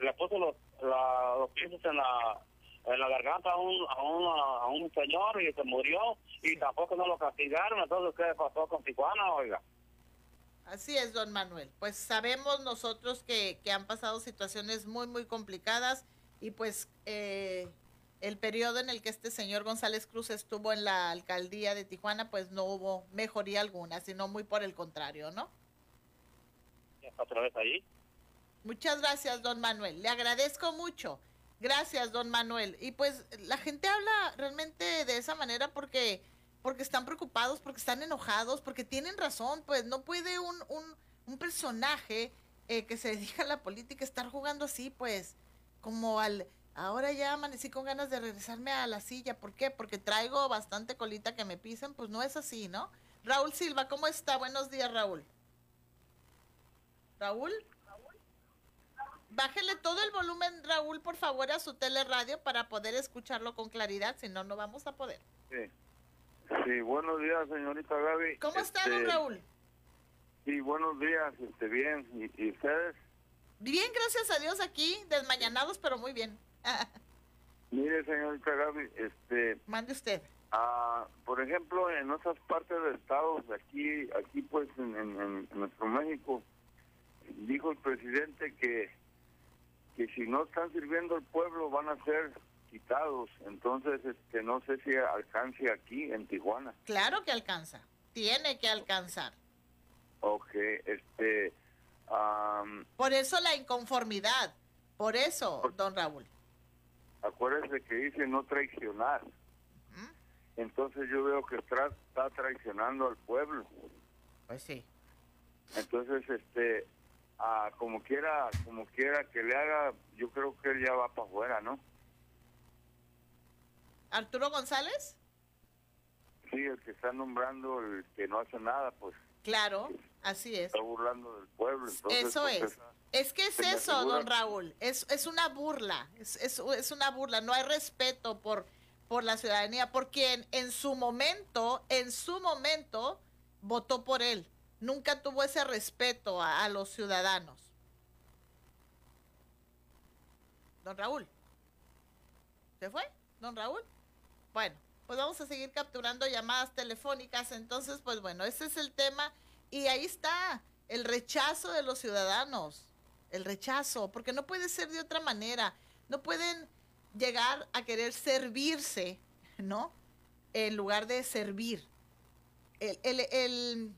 le puso los, los pies en la en la garganta a un, a un, a un señor y se murió y tampoco no lo castigaron. Entonces, ¿qué pasó con Tijuana, oiga?
Así es, don Manuel. Pues sabemos nosotros que, que han pasado situaciones muy, muy complicadas y pues eh, el periodo en el que este señor González Cruz estuvo en la alcaldía de Tijuana, pues no hubo mejoría alguna, sino muy por el contrario, ¿no?
¿Otra vez ahí?
Muchas gracias, don Manuel. Le agradezco mucho. Gracias, don Manuel. Y pues la gente habla realmente de esa manera porque, porque están preocupados, porque están enojados, porque tienen razón. Pues no puede un, un, un personaje eh, que se dedica a la política estar jugando así, pues, como al... Ahora ya amanecí con ganas de regresarme a la silla. ¿Por qué? Porque traigo bastante colita que me pisen. Pues no es así, ¿no? Raúl Silva, ¿cómo está? Buenos días, Raúl. Raúl. Bájele todo el volumen, Raúl, por favor, a su teleradio para poder escucharlo con claridad, si no, no vamos a poder.
Sí. Sí, buenos días, señorita Gaby.
¿Cómo está, don este, Raúl?
Sí, buenos días, este, bien. ¿Y, ustedes?
Bien, gracias a Dios aquí, desmañanados, pero muy bien.
Mire, señorita Gaby, este...
Mande usted.
Ah, por ejemplo, en otras partes del estado, aquí, aquí pues en, en nuestro México, dijo el presidente que que si no están sirviendo al pueblo van a ser quitados. Entonces, este, no sé si alcance aquí en Tijuana.
Claro que alcanza, tiene que alcanzar.
Ok, este...
por eso la inconformidad, por eso, don Raúl.
Acuérdese que dice no traicionar. Entonces yo veo que está traicionando al pueblo.
Pues sí.
Entonces, este, como quiera, como quiera que le haga, yo creo que él ya va para afuera, ¿no?
Arturo González?
Sí, el que está nombrando, el que no hace nada, pues.
Claro, así es.
Está burlando del pueblo.
eso pues, es. es que es eso, don Raúl. Es, es una burla. Es, es, es, una burla. No hay respeto por, por la ciudadanía, por quien en su momento, en su momento, votó por él nunca tuvo ese respeto a, los ciudadanos. Don Raúl. ¿Se fue? Don Raúl. Bueno, pues vamos a seguir capturando llamadas telefónicas. Entonces, pues bueno, ese es el tema. Y ahí está el rechazo de los ciudadanos. El rechazo, porque no puede ser de otra manera. No pueden llegar a querer servirse, ¿no? En lugar de servir. el, el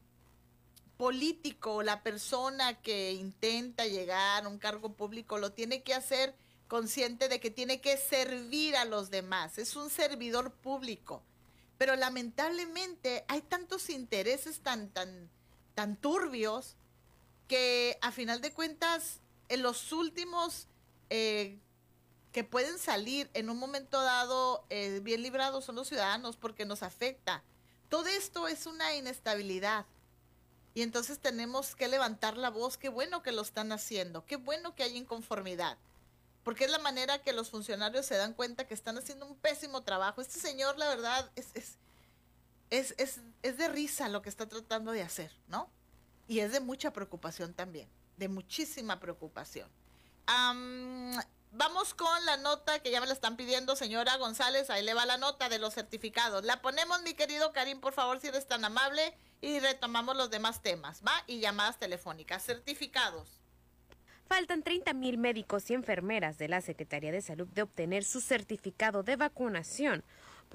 político, la persona que intenta llegar a un cargo público, lo tiene que hacer consciente de que tiene que servir a los demás. Es un servidor público. Pero lamentablemente hay tantos intereses tan, tan, tan turbios que a final de cuentas en los últimos eh, que pueden salir en un momento dado eh, bien librados son los ciudadanos porque nos afecta. Todo esto es una inestabilidad y entonces tenemos que levantar la voz. Qué bueno que lo están haciendo. Qué bueno que hay inconformidad. Porque es la manera que los funcionarios se dan cuenta que están haciendo un pésimo trabajo. Este señor, la verdad, es, es, es, es, de risa lo que está tratando de hacer, ¿no? Y es de mucha preocupación también. De muchísima preocupación. Vamos con la nota que ya me la están pidiendo, señora González. Ahí le va la nota de los certificados. La ponemos, mi querido Karim, por favor, si eres tan amable y retomamos los demás temas, ¿va? Y llamadas telefónicas, certificados.
Faltan 30.000 médicos y enfermeras de la Secretaría de Salud de obtener su certificado de vacunación.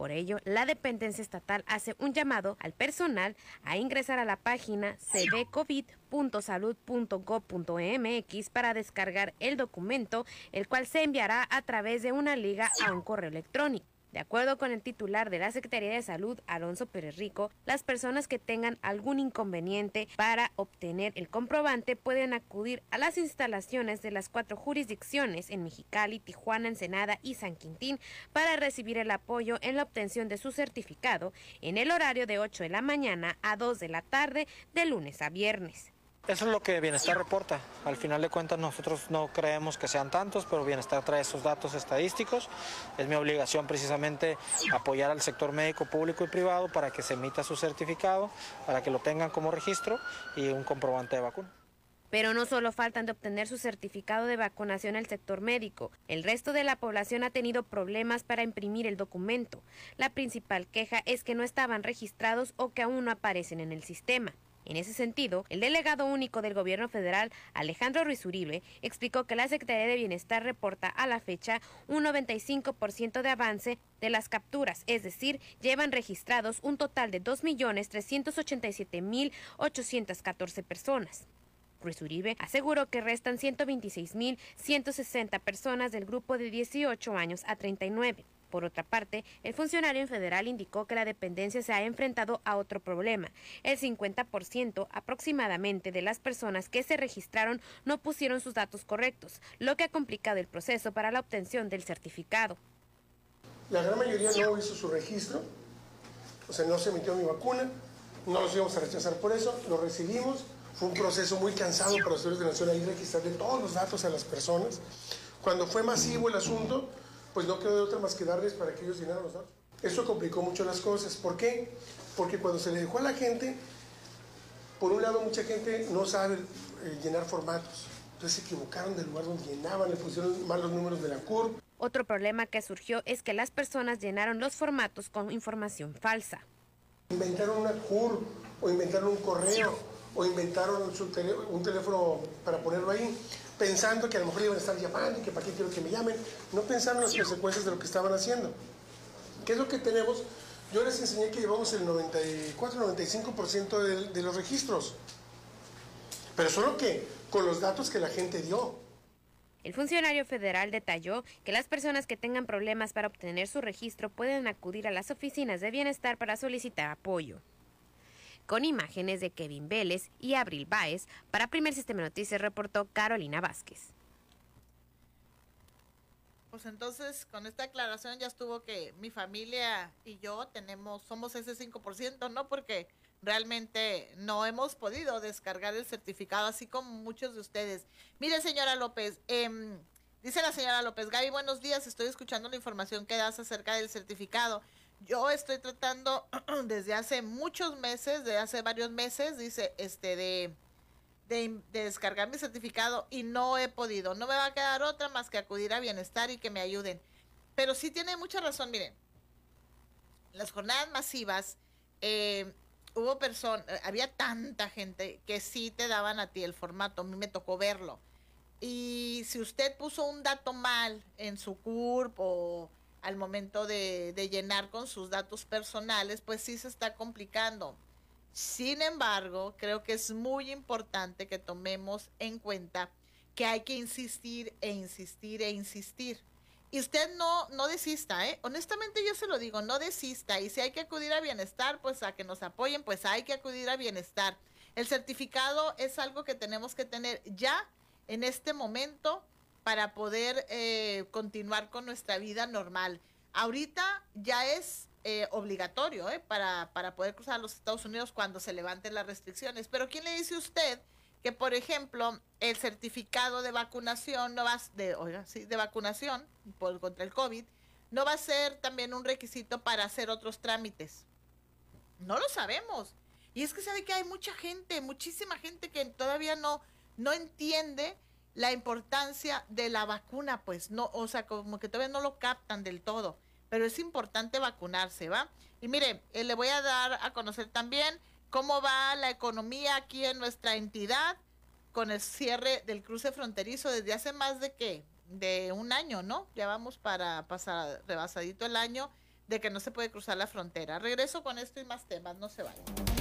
Por ello, la dependencia estatal hace un llamado al personal a ingresar a la página cbcovid.salud.gov.mx para descargar el documento, el cual se enviará a través de una liga a un correo electrónico. De acuerdo con el titular de la Secretaría de Salud, Alonso Pérez Rico, las personas que tengan algún inconveniente para obtener el comprobante pueden acudir a las instalaciones de las cuatro jurisdicciones en Mexicali, Tijuana, Ensenada y San Quintín para recibir el apoyo en la obtención de su certificado en el horario de 8 de la mañana a 2 de la tarde de lunes a viernes.
Eso es lo que Bienestar reporta. Al final de cuentas nosotros no creemos que sean tantos, pero Bienestar trae esos datos estadísticos. Es mi obligación precisamente apoyar al sector médico público y privado para que se emita su certificado, para que lo tengan como registro y un comprobante de vacuna.
Pero no solo faltan de obtener su certificado de vacunación el sector médico, el resto de la población ha tenido problemas para imprimir el documento. La principal queja es que no estaban registrados o que aún no aparecen en el sistema. En ese sentido, el delegado único del gobierno federal, Alejandro Ruiz Uribe, explicó que la Secretaría de Bienestar reporta a la fecha un 95% de avance de las capturas, es decir, llevan registrados un total de 2.387.814 personas. Ruiz Uribe aseguró que restan 126.160 personas del grupo de 18 años a 39. Por otra parte, el funcionario federal indicó que la dependencia se ha enfrentado a otro problema. El 50% aproximadamente de las personas que se registraron no pusieron sus datos correctos, lo que ha complicado el proceso para la obtención del certificado.
La gran mayoría no hizo su registro, o sea, no se emitió mi vacuna, no los íbamos a rechazar por eso, lo recibimos. Fue un proceso muy cansado para los de Nación ahí registrarle todos los datos a las personas. Cuando fue masivo el asunto, pues no quedó de otra más que darles para que ellos llenaran los datos. Eso complicó mucho las cosas. ¿Por qué? Porque cuando se le dejó a la gente, por un lado mucha gente no sabe eh, llenar formatos. Entonces se equivocaron del lugar donde llenaban, le pusieron mal los números de la CURP.
Otro problema que surgió es que las personas llenaron los formatos con información falsa.
Inventaron una CURP o inventaron un correo o inventaron un teléfono para ponerlo ahí pensando que a lo mejor iban a estar llamando y que para qué quiero que me llamen. No pensaron las consecuencias de lo que estaban haciendo. ¿Qué es lo que tenemos? Yo les enseñé que llevamos el 94-95% de, de los registros. Pero solo que con los datos que la gente dio.
El funcionario federal detalló que las personas que tengan problemas para obtener su registro pueden acudir a las oficinas de bienestar para solicitar apoyo con imágenes de Kevin Vélez y Abril Báez. Para Primer Sistema Noticias reportó Carolina Vázquez.
Pues entonces, con esta aclaración ya estuvo que mi familia y yo tenemos, somos ese 5%, ¿no? Porque realmente no hemos podido descargar el certificado, así como muchos de ustedes. Mire, señora López, em, dice la señora López, Gaby, buenos días, estoy escuchando la información que das acerca del certificado yo estoy tratando desde hace muchos meses, de hace varios meses, dice, este, de, de, descargar mi certificado y no he podido. No me va a quedar otra más que acudir a bienestar y que me ayuden. Pero sí tiene mucha razón, miren. Las jornadas masivas, eh, hubo personas, había tanta gente que sí te daban a ti el formato, a mí me tocó verlo. Y si usted puso un dato mal en su CURP o al momento de, llenar con sus datos personales, pues sí se está complicando. Sin embargo, creo que es muy importante que tomemos en cuenta que hay que insistir e insistir e insistir. Y usted no, no desista, ¿eh? Honestamente yo se lo digo, no desista. Y si hay que acudir a bienestar, pues a que nos apoyen, pues hay que acudir a bienestar. El certificado es algo que tenemos que tener ya en este momento para poder eh, continuar con nuestra vida normal. Ahorita ya es eh, obligatorio eh, para, para poder cruzar los Estados Unidos cuando se levanten las restricciones. Pero ¿quién le dice usted que, por ejemplo, el certificado de vacunación no va de, oiga, sí, de vacunación por, contra el COVID no va a ser también un requisito para hacer otros trámites? No lo sabemos. Y es que sabe que hay mucha gente, muchísima gente que todavía no, no entiende la importancia de la vacuna, pues no, o sea, como que todavía no lo captan del todo, pero es importante vacunarse, ¿va? Y mire, eh, le voy a dar a conocer también cómo va la economía aquí en nuestra entidad con el cierre del cruce fronterizo desde hace más de qué, de un año, ¿no? Ya vamos para pasar rebasadito el año de que no se puede cruzar la frontera. Regreso con esto y más temas, no se vayan.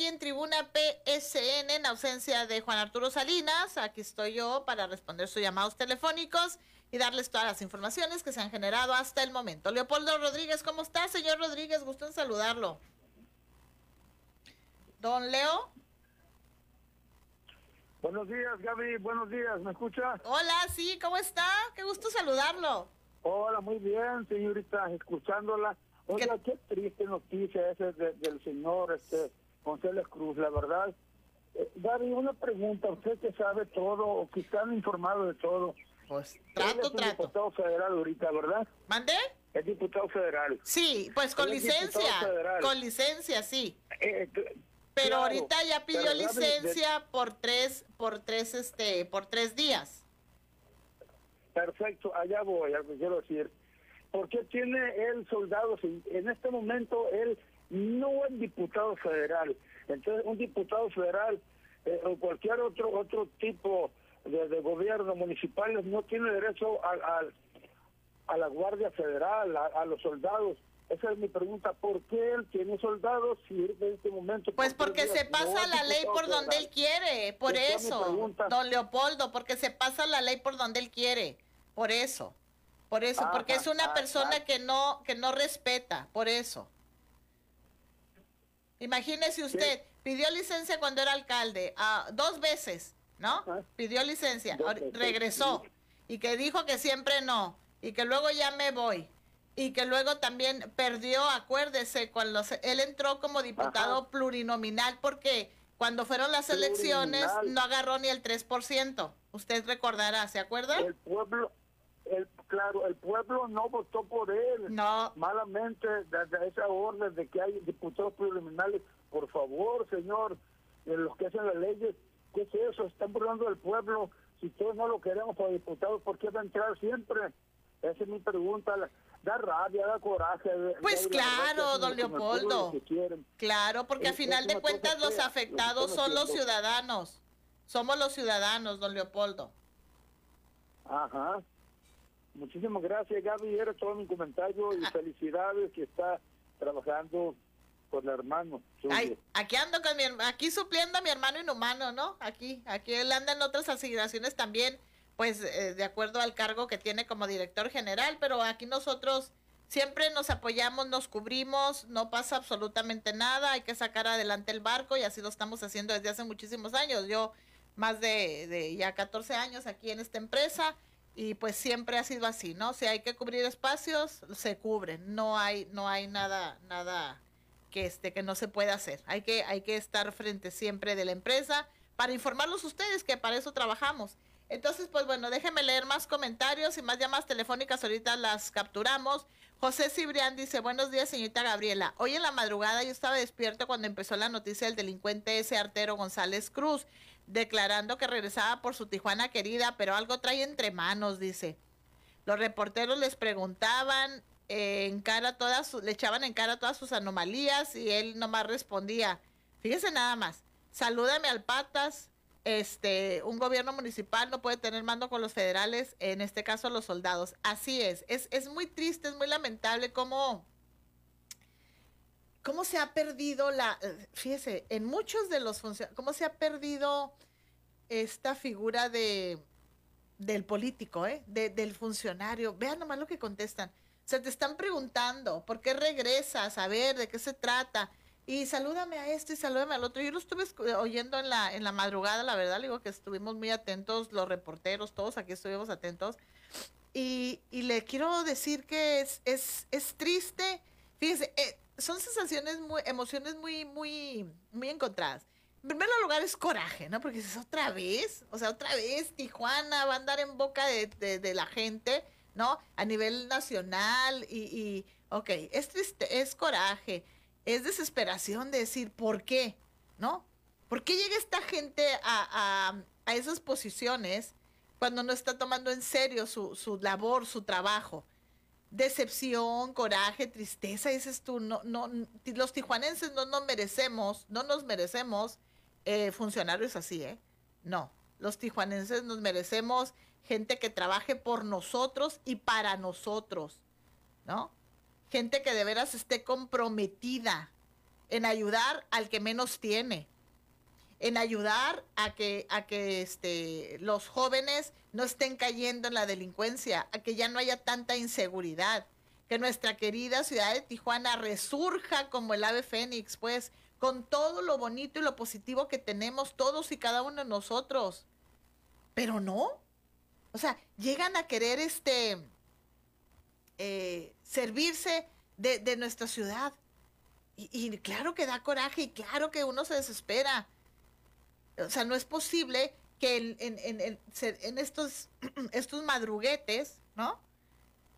RCN en ausencia de Juan Arturo Salinas. Aquí estoy yo para responder sus llamados telefónicos y darles todas las informaciones que se han generado hasta el momento. Leopoldo Rodríguez, ¿cómo está, señor Rodríguez? Gusto en saludarlo. Don Leo.
Buenos días, Gaby. Buenos días. ¿Me escucha?
Hola, sí, ¿cómo está? Qué gusto saludarlo.
Hola, muy bien, señorita, escuchándola. Oiga, qué, triste noticia esa del señor este González Cruz, la verdad. Eh, Gaby, una pregunta. Usted que sabe todo o que están informados de todo.
Pues trato,
es diputado federal ahorita, ¿verdad?
¿Mande?
Es diputado federal.
Sí, pues con licencia. Con licencia, sí. Eh, eh, pero ahorita ya pidió licencia por tres, por tres, este, por tres días.
Perfecto, allá voy, a quiero decir. Porque tiene él soldados? En este momento él no es diputado federal. Entonces, un diputado federal eh, o cualquier otro otro tipo de, gobierno municipal no tiene derecho a, a, la Guardia Federal, a los soldados esa es mi pregunta. ¿Por qué él tiene soldados si en este momento...
Pues porque se pasa la ley por donde él quiere, por eso, don Leopoldo, porque se pasa la ley por donde él quiere, por eso, por eso, porque es una persona que no que no respeta, por eso. Imagínese usted, pidió licencia cuando era alcalde, ah, dos veces, ¿no? Pidió licencia, regresó y que dijo que siempre no y que luego ya me voy y que luego también perdió, acuérdese, cuando él entró como diputado plurinominal porque cuando fueron las elecciones no agarró ni el 3%. Usted recordará, ¿se acuerda?
El pueblo, el, claro, el pueblo no votó por él.
No.
Malamente, desde esa orden de que hay diputados plurinominales, por favor, señor, de los que hacen las leyes, ¿qué es eso? Están burlando del pueblo. Si todos no lo queremos para diputados, ¿por qué va a entrar siempre? Esa es mi pregunta da rabia, da coraje.
Pues claro, don Leopoldo. Claro, porque a final de cuentas los afectados son los ciudadanos. Somos los ciudadanos, don Leopoldo.
Ajá. Muchísimas gracias, Gaby. Era todo mi comentario y ah. felicidades que está trabajando con el hermano.
aquí ando con mi aquí supliendo a mi hermano inhumano, ¿no? Aquí, aquí él anda en otras asignaciones también pues eh, de acuerdo al cargo que tiene como director general, pero aquí nosotros siempre nos apoyamos, nos cubrimos, no pasa absolutamente nada, hay que sacar adelante el barco y así lo estamos haciendo desde hace muchísimos años. Yo más de, de ya 14 años aquí en esta empresa y pues siempre ha sido así, ¿no? Si hay que cubrir espacios, se cubren, no hay no hay nada nada que este que no se pueda hacer. Hay que hay que estar frente siempre de la empresa para informarlos ustedes que para eso trabajamos. Entonces, pues bueno, déjenme leer más comentarios y más llamadas telefónicas, ahorita las capturamos. José Cibrián dice, buenos días, señorita Gabriela. Hoy en la madrugada yo estaba despierto cuando empezó la noticia del delincuente ese artero González Cruz, declarando que regresaba por su Tijuana querida, pero algo trae entre manos, dice. Los reporteros les preguntaban eh, en cara todas, le echaban en cara todas sus anomalías y él nomás respondía, fíjese nada más, salúdame al patas, este, un gobierno municipal no puede tener mando con los federales, en este caso los soldados. Así es, es, es muy triste, es muy lamentable cómo, cómo se ha perdido la, fíjese, en muchos de los funcionarios, cómo se ha perdido esta figura de del político, ¿eh? del funcionario. Vean nomás lo que contestan. Se te están preguntando, ¿por qué regresas? A ver, ¿de qué se trata? y salúdame a esto y salúdame al otro. Yo lo estuve oyendo en la, en la madrugada, la verdad, digo que estuvimos muy atentos, los reporteros, todos aquí estuvimos atentos. Y, y le quiero decir que es, es, es triste, fíjese, eh, son sensaciones, muy, emociones muy, muy, muy encontradas. En primer lugar es coraje, ¿no? Porque es otra vez, o sea, otra vez Tijuana va a andar en boca de, de, la gente, ¿no? A nivel nacional y, y, ok, es triste, es coraje es desesperación de decir, ¿por qué? ¿No? ¿Por qué llega esta gente a, a, esas posiciones cuando no está tomando en serio su, su, labor, su trabajo? Decepción, coraje, tristeza, dices tú, no, no, los tijuanenses no nos merecemos, no nos merecemos eh, funcionarios así, ¿eh? No, los tijuanenses nos merecemos gente que trabaje por nosotros y para nosotros, ¿no? gente que de veras esté comprometida en ayudar al que menos tiene, en ayudar a que, a que este, los jóvenes no estén cayendo en la delincuencia, a que ya no haya tanta inseguridad, que nuestra querida ciudad de Tijuana resurja como el ave fénix, pues, con todo lo bonito y lo positivo que tenemos todos y cada uno de nosotros. Pero no. O sea, llegan a querer este eh, servirse de, nuestra ciudad. Y, claro que da coraje y claro que uno se desespera. O sea, no es posible que en, en, en, estos, estos madruguetes, ¿no?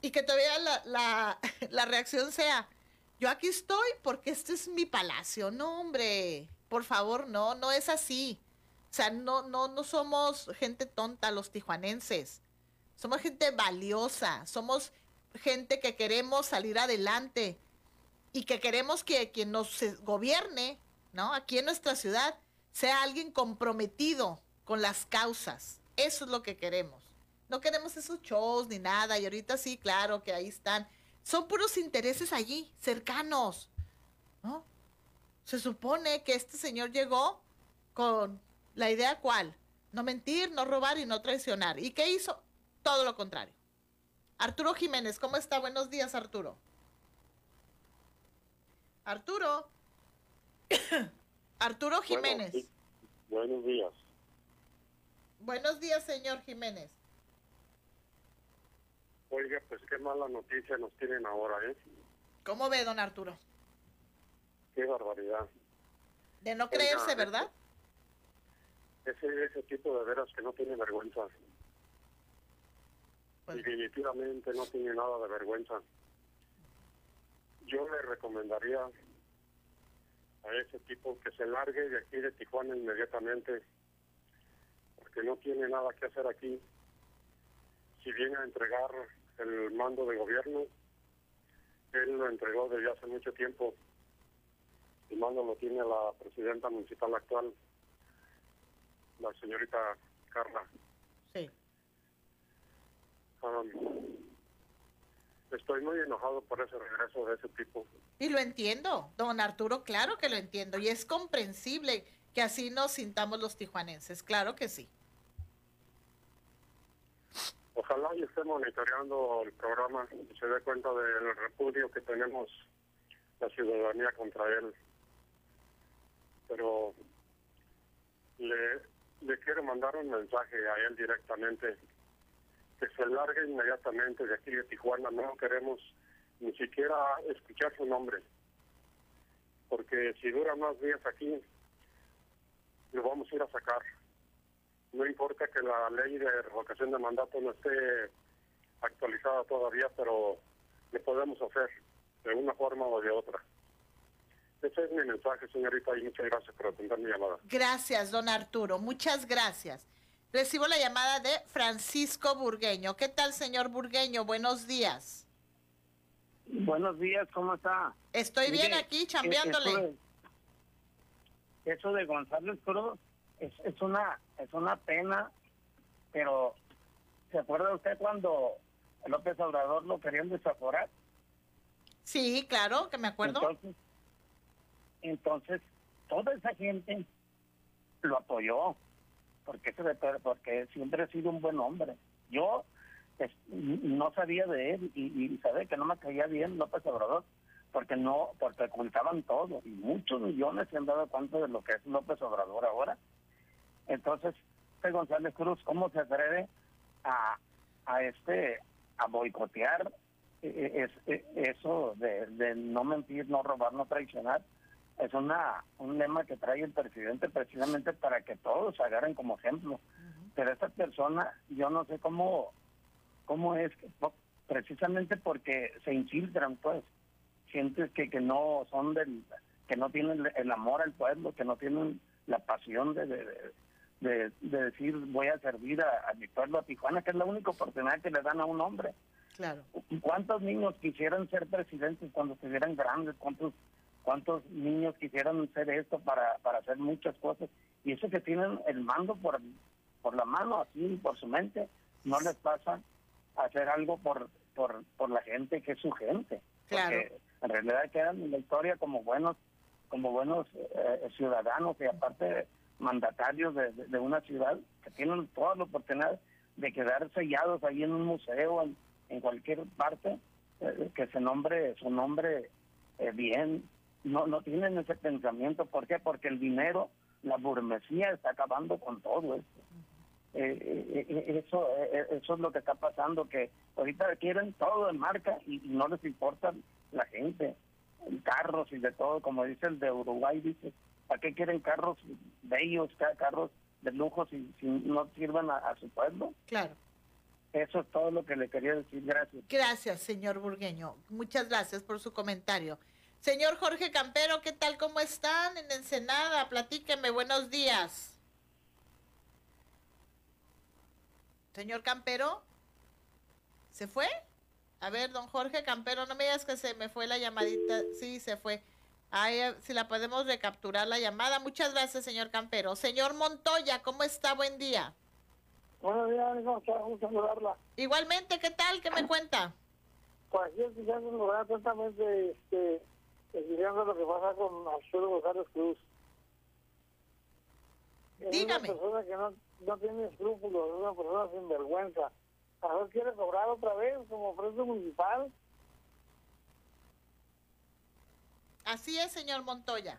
Y que todavía la, la, la reacción sea, yo aquí estoy porque este es mi palacio. No, hombre, por favor, no, no es así. O sea, no, no, no somos gente tonta los tijuanenses. Somos gente valiosa, somos gente que queremos salir adelante y que queremos que quien nos gobierne, ¿no? Aquí en nuestra ciudad sea alguien comprometido con las causas. Eso es lo que queremos. No queremos esos shows ni nada. Y ahorita sí, claro que ahí están. Son puros intereses allí, cercanos. ¿no? Se supone que este señor llegó con la idea cuál? No mentir, no robar y no traicionar. ¿Y qué hizo? Todo lo contrario. Arturo Jiménez, ¿cómo está? Buenos días, Arturo. Arturo. Arturo Jiménez.
buenos días.
Buenos días, señor Jiménez.
Oiga, pues qué mala noticia nos tienen ahora, ¿eh?
¿Cómo ve, don Arturo?
Qué barbaridad.
De no creerse, ¿verdad?
Ese, ese tipo de veras que no tiene vergüenza. Pues Definitivamente no tiene nada de vergüenza. Yo le recomendaría a ese tipo que se largue de aquí de Tijuana inmediatamente, porque no tiene nada que hacer aquí. Si viene a entregar el mando de gobierno, él lo entregó desde hace mucho tiempo. El mando lo tiene la presidenta municipal actual, la señorita Carla.
Sí.
Estoy muy enojado por ese regreso de ese tipo.
Y lo entiendo, don Arturo, claro que lo entiendo. Y es comprensible que así nos sintamos los tijuanenses, claro que sí.
Ojalá y esté monitoreando el programa y se dé cuenta del repudio que tenemos la ciudadanía contra él. Pero le, le quiero mandar un mensaje a él directamente, que se largue inmediatamente de aquí de Tijuana, no queremos ni siquiera escuchar su nombre, porque si dura más días aquí, lo vamos a ir a sacar. No importa que la ley de revocación de mandato no esté actualizada todavía, pero le podemos hacer de una forma o de otra. Ese es mi mensaje, señorita, y muchas gracias por atender mi llamada.
Gracias, don Arturo. Muchas gracias. Recibo la llamada de Francisco Burgueño. ¿Qué tal, señor Burgueño? Buenos días.
Buenos días, ¿cómo está?
Estoy bien aquí, chambeándole.
Eso de, González Cruz es, es, una, es una pena, pero ¿se acuerda usted cuando López Obrador lo querían desaforar?
Sí, claro, que me acuerdo.
Entonces, entonces, toda esa gente lo apoyó, porque, porque siempre ha sido un buen hombre. Yo no sabía de él y, y sabe que no me caía bien López Obrador, porque no, porque ocultaban todo y muchos millones se han dado cuenta de lo que es López Obrador ahora. Entonces, este González Cruz, ¿cómo se atreve a, a este a boicotear eh, eh, eso de, de no mentir, no robar, no traicionar? Es una un lema que trae el presidente precisamente para que todos agarren como ejemplo. Pero esta persona, yo no sé cómo, cómo es, precisamente porque se infiltran, pues, sientes que, que no son del, que no tienen el amor al pueblo, que no tienen la pasión de, de, de, decir voy a servir a, a, mi pueblo, a Tijuana, que es la única oportunidad que le dan a un hombre.
Claro.
¿Cuántos niños quisieran ser presidentes cuando estuvieran grandes? ¿Cuántos cuántos niños quisieran hacer esto para, para hacer muchas cosas y eso que tienen el mando por, por la mano, así por su mente, no les pasa hacer algo por, por, por la gente que es su gente.
Claro.
Porque en realidad quedan en la historia como buenos como buenos eh, ciudadanos y aparte mandatarios de, una ciudad que tienen toda la oportunidad de quedar sellados ahí en un museo, en, cualquier parte, eh, que se nombre su nombre eh, bien. No, no tienen ese pensamiento. ¿Por qué? Porque el dinero, la burguesía está acabando con todo esto. Eh, eso, eso es lo que está pasando, que ahorita quieren todo en marca y, no les importa la gente, carros y de todo, como dice el de Uruguay, dice, ¿para qué quieren carros bellos, carros de lujo si, si no sirven a, su pueblo?
Claro.
Eso es todo lo que le quería decir. Gracias.
Gracias, señor Burgueño. Muchas gracias por su comentario. Señor Jorge Campero, ¿qué tal? ¿Cómo están en Ensenada? Platíqueme. Buenos días. Señor Campero, ¿se fue? A ver, don Jorge Campero, no me digas que se me fue la llamadita. Sí, se fue. Ay, eh, si la podemos recapturar la llamada. Muchas gracias, señor Campero. Señor Montoya, ¿cómo está? Buen día.
Buenos días, saludarla.
Igualmente, ¿qué tal? ¿Qué me cuenta?
Pues aquí escuchando un atentamente, este, estudiando lo que pasa con Arturo González Cruz.
Dígame.
Es una persona que no, no tiene escrúpulos, es una persona sin vergüenza. A ver, quiere cobrar otra vez como preso municipal.
Así es, señor Montoya.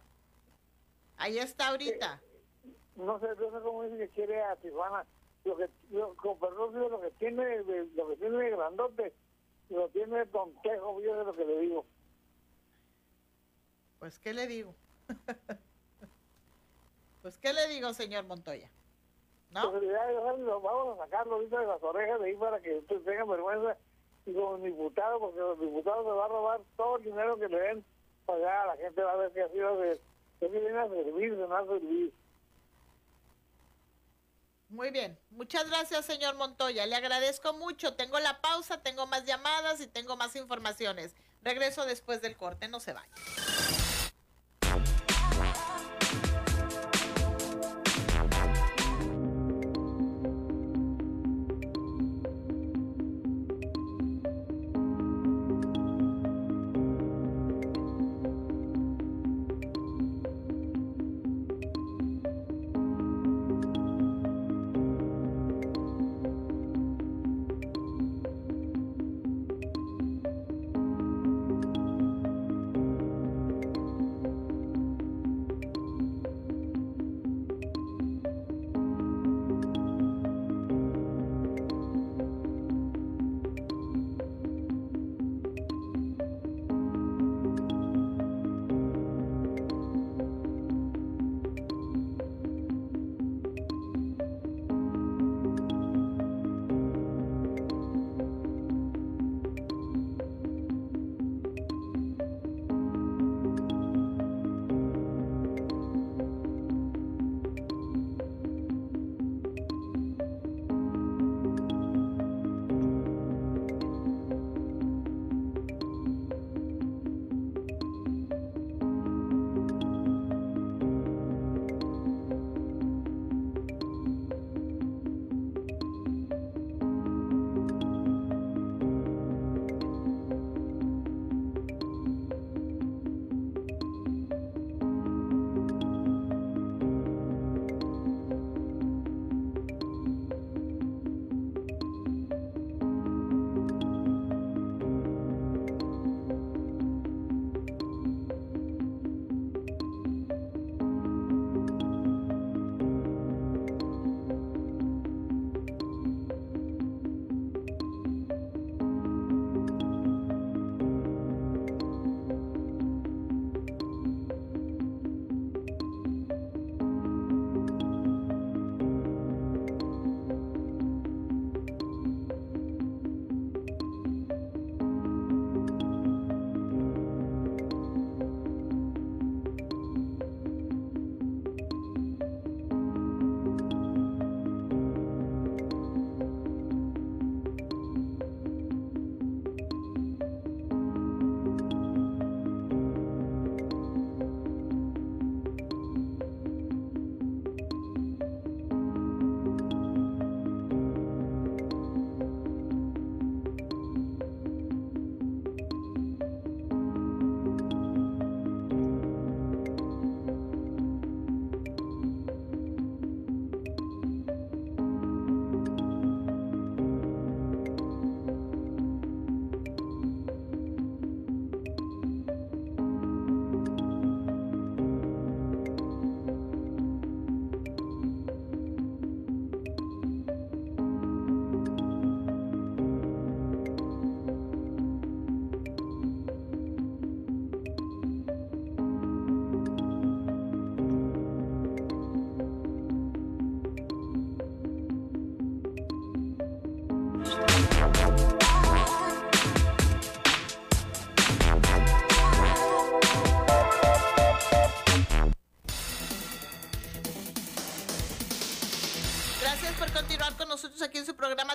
Ahí está ahorita.
Eh, no sé, no sé cómo dice que quiere a Tijuana. Lo que, lo, con perdón, lo que tiene, lo que tiene grandote, lo tiene tontejo, yo sé lo que le digo.
Pues, ¿qué le digo? pues, ¿qué le digo, señor Montoya?
¿No? Pues, vamos a sacarlo ahorita de las orejas de ahí para que usted tenga vergüenza y como diputado, porque los diputados se van a robar todo el dinero que le den pagar, la gente va a ver que ha sido de, que viene a servir, no a servir.
Muy bien, muchas gracias señor Montoya, le agradezco mucho, tengo la pausa, tengo más llamadas y tengo más informaciones. Regreso después del corte, no se vaya.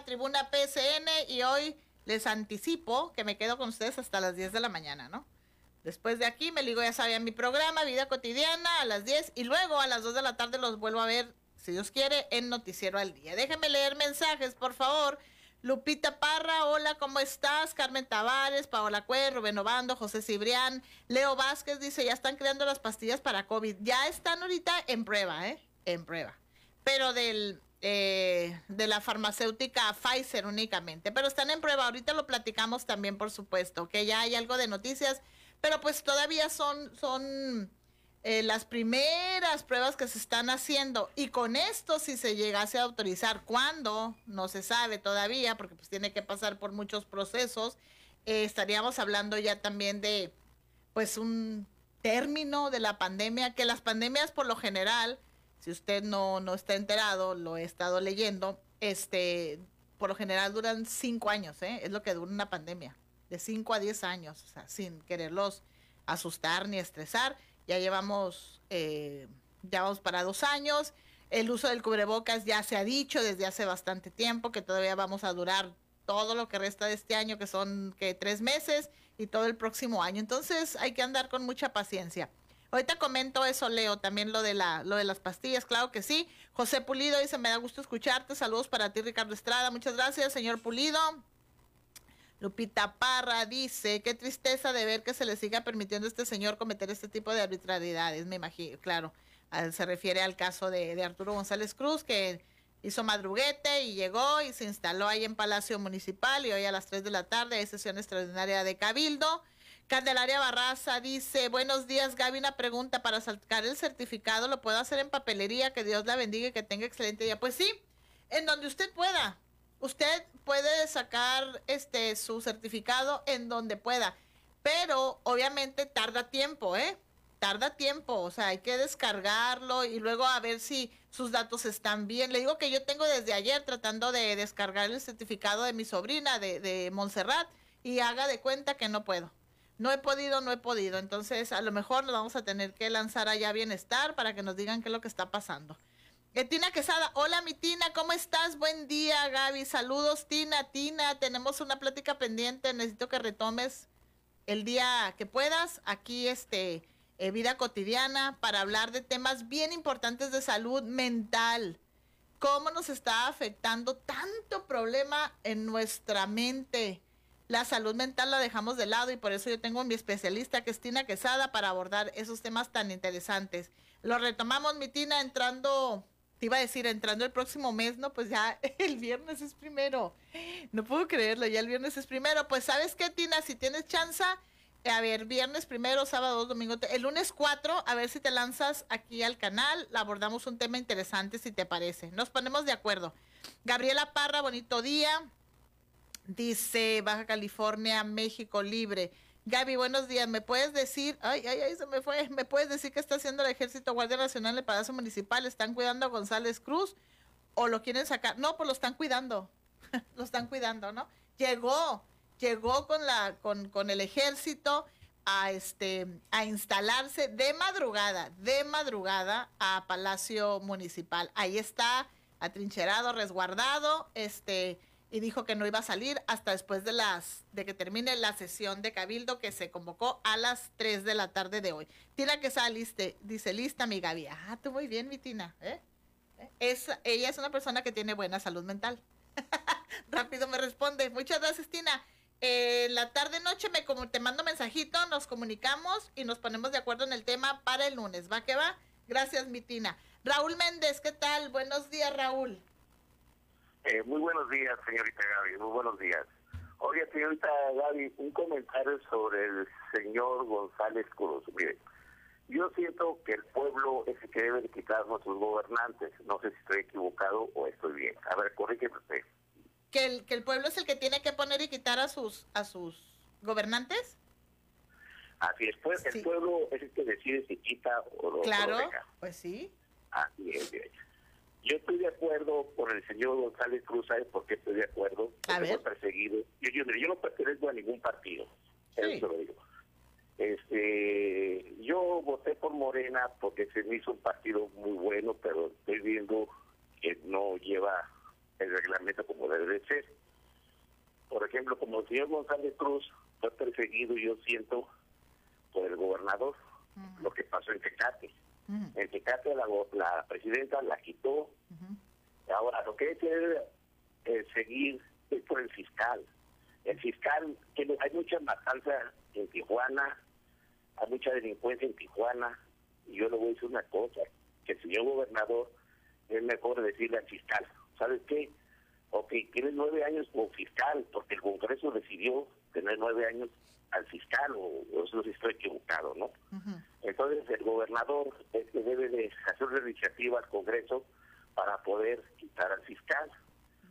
Tribuna PSN y hoy les anticipo que me quedo con ustedes hasta las 10 de la mañana, ¿no? Después de aquí me ligo, ya sabían, mi programa, Vida Cotidiana, a las 10 y luego a las 2 de la tarde los vuelvo a ver, si Dios quiere, en Noticiero al Día. Déjenme leer mensajes, por favor. Lupita Parra, hola, ¿cómo estás? Carmen Tavares, Paola Cue, Rubén Obando, José Cibrián, Leo Vázquez dice, ya están creando las pastillas para COVID. Ya están ahorita en prueba, ¿eh? En prueba. Pero del, eh, de la farmacéutica Pfizer únicamente. Pero están en prueba, ahorita lo platicamos también, por supuesto, que ya hay algo de noticias, pero pues todavía son, son eh, las primeras pruebas que se están haciendo. Y con esto, si se llegase a autorizar, ¿cuándo? No se sabe todavía, porque pues tiene que pasar por muchos procesos. Eh, estaríamos hablando ya también de, pues, un término de la pandemia, que las pandemias por lo general si usted no, no está enterado, lo he estado leyendo, este, por lo general duran cinco años, ¿eh? es lo que dura una pandemia, de cinco a diez años, o sea, sin quererlos asustar ni estresar. Ya llevamos, eh, ya vamos para dos años. El uso del cubrebocas ya se ha dicho desde hace bastante tiempo que todavía vamos a durar todo lo que resta de este año, que son que tres meses, y todo el próximo año. Entonces hay que andar con mucha paciencia. Ahorita comento eso, Leo, también lo de la, lo de las pastillas, claro que sí. José Pulido dice, me da gusto escucharte. Saludos para ti, Ricardo Estrada. Muchas gracias, señor Pulido. Lupita Parra dice, qué tristeza de ver que se le siga permitiendo a este señor cometer este tipo de arbitrariedades, me imagino, claro. Se refiere al caso de, de Arturo González Cruz, que hizo madruguete y llegó y se instaló ahí en Palacio Municipal y hoy a las 3 de la tarde hay sesión extraordinaria de Cabildo. Candelaria Barraza dice, buenos días Gaby, una pregunta, para sacar el certificado, ¿lo puedo hacer en papelería? Que Dios la bendiga y que tenga excelente día. Pues sí, en donde usted pueda. Usted puede sacar este su certificado en donde pueda, pero obviamente tarda tiempo, ¿eh? Tarda tiempo, o sea, hay que descargarlo y luego a ver si sus datos están bien. Le digo que yo tengo desde ayer tratando de descargar el certificado de mi sobrina de, de Montserrat y haga de cuenta que no puedo no he podido, no he podido. Entonces, a lo mejor nos vamos a tener que lanzar allá bienestar para que nos digan qué es lo que está pasando. Tina Quesada, hola mi Tina, ¿cómo estás? Buen día, Gaby. Saludos, Tina, Tina. Tenemos una plática pendiente. Necesito que retomes el día que puedas aquí, este, eh, vida cotidiana, para hablar de temas bien importantes de salud mental. ¿Cómo nos está afectando tanto problema en nuestra mente? La salud mental la dejamos de lado y por eso yo tengo a mi especialista, que es Tina Quesada, para abordar esos temas tan interesantes. Lo retomamos, mi Tina, entrando, te iba a decir, entrando el próximo mes, ¿no? Pues ya el viernes es primero. No puedo creerlo, ya el viernes es primero. Pues sabes qué, Tina, si tienes chance, a ver, viernes primero, sábado, domingo, el lunes 4, a ver si te lanzas aquí al canal, abordamos un tema interesante, si te parece. Nos ponemos de acuerdo. Gabriela Parra, bonito día. Dice Baja California, México libre. Gaby, buenos días. ¿Me puedes decir, ay, ay, ay, se me fue, ¿me puedes decir qué está haciendo el Ejército Guardia Nacional en el Palacio Municipal? ¿Están cuidando a González Cruz o lo quieren sacar? No, pues lo están cuidando, lo están cuidando, ¿no? Llegó, llegó con, la, con, con el ejército a, este, a instalarse de madrugada, de madrugada a Palacio Municipal. Ahí está atrincherado, resguardado, este y dijo que no iba a salir hasta después de las de que termine la sesión de cabildo que se convocó a las 3 de la tarde de hoy. Tina que saliste, dice lista mi Gaby. Ah, tú muy bien, mi Tina. ¿eh? Es, ella es una persona que tiene buena salud mental. Rápido me responde. Muchas gracias, Tina. En la tarde noche me como te mando mensajito, nos comunicamos y nos ponemos de acuerdo en el tema para el lunes. ¿Va que va? Gracias, mi Tina. Raúl Méndez, ¿qué tal? Buenos días, Raúl.
Eh, muy buenos días, señorita Gaby, muy buenos días. Oye, señorita Gaby, un comentario sobre el señor González Cruz. Mire, yo siento que el pueblo es el que debe de quitarnos sus gobernantes. No sé si estoy equivocado o estoy bien. A ver, corrígeme usted.
¿Que el, ¿Que el pueblo es el que tiene que poner y quitar a sus, a sus gobernantes?
Así es, pues el pueblo es el que decide si quita o lo,
claro, pues sí.
Así es, bien. Yo estoy de acuerdo con el señor González Cruz, ¿sabes por qué estoy de acuerdo? Porque hemos perseguido. Yo, yo, yo, no pertenezco a ningún partido, eso lo digo. Este, yo voté por Morena porque se me hizo un partido muy bueno, pero estoy viendo que no lleva el reglamento como debe de ser. Por ejemplo, como el señor González Cruz fue perseguido, yo siento, por el gobernador, lo que pasó en Tecate. En Tecate la, la presidenta la quitó. Ahora, lo que hay que eh, seguir es por el fiscal. El fiscal, que hay mucha matanza en Tijuana, hay mucha delincuencia en Tijuana, y yo le voy a decir una cosa, que el señor gobernador es mejor decirle al fiscal, ¿sabes qué? Ok, tienes nueve años como fiscal, porque el Congreso decidió tener nueve años al fiscal, o, eso si estoy equivocado, ¿no? Entonces el gobernador es que debe de hacer una iniciativa al Congreso para poder quitar al fiscal.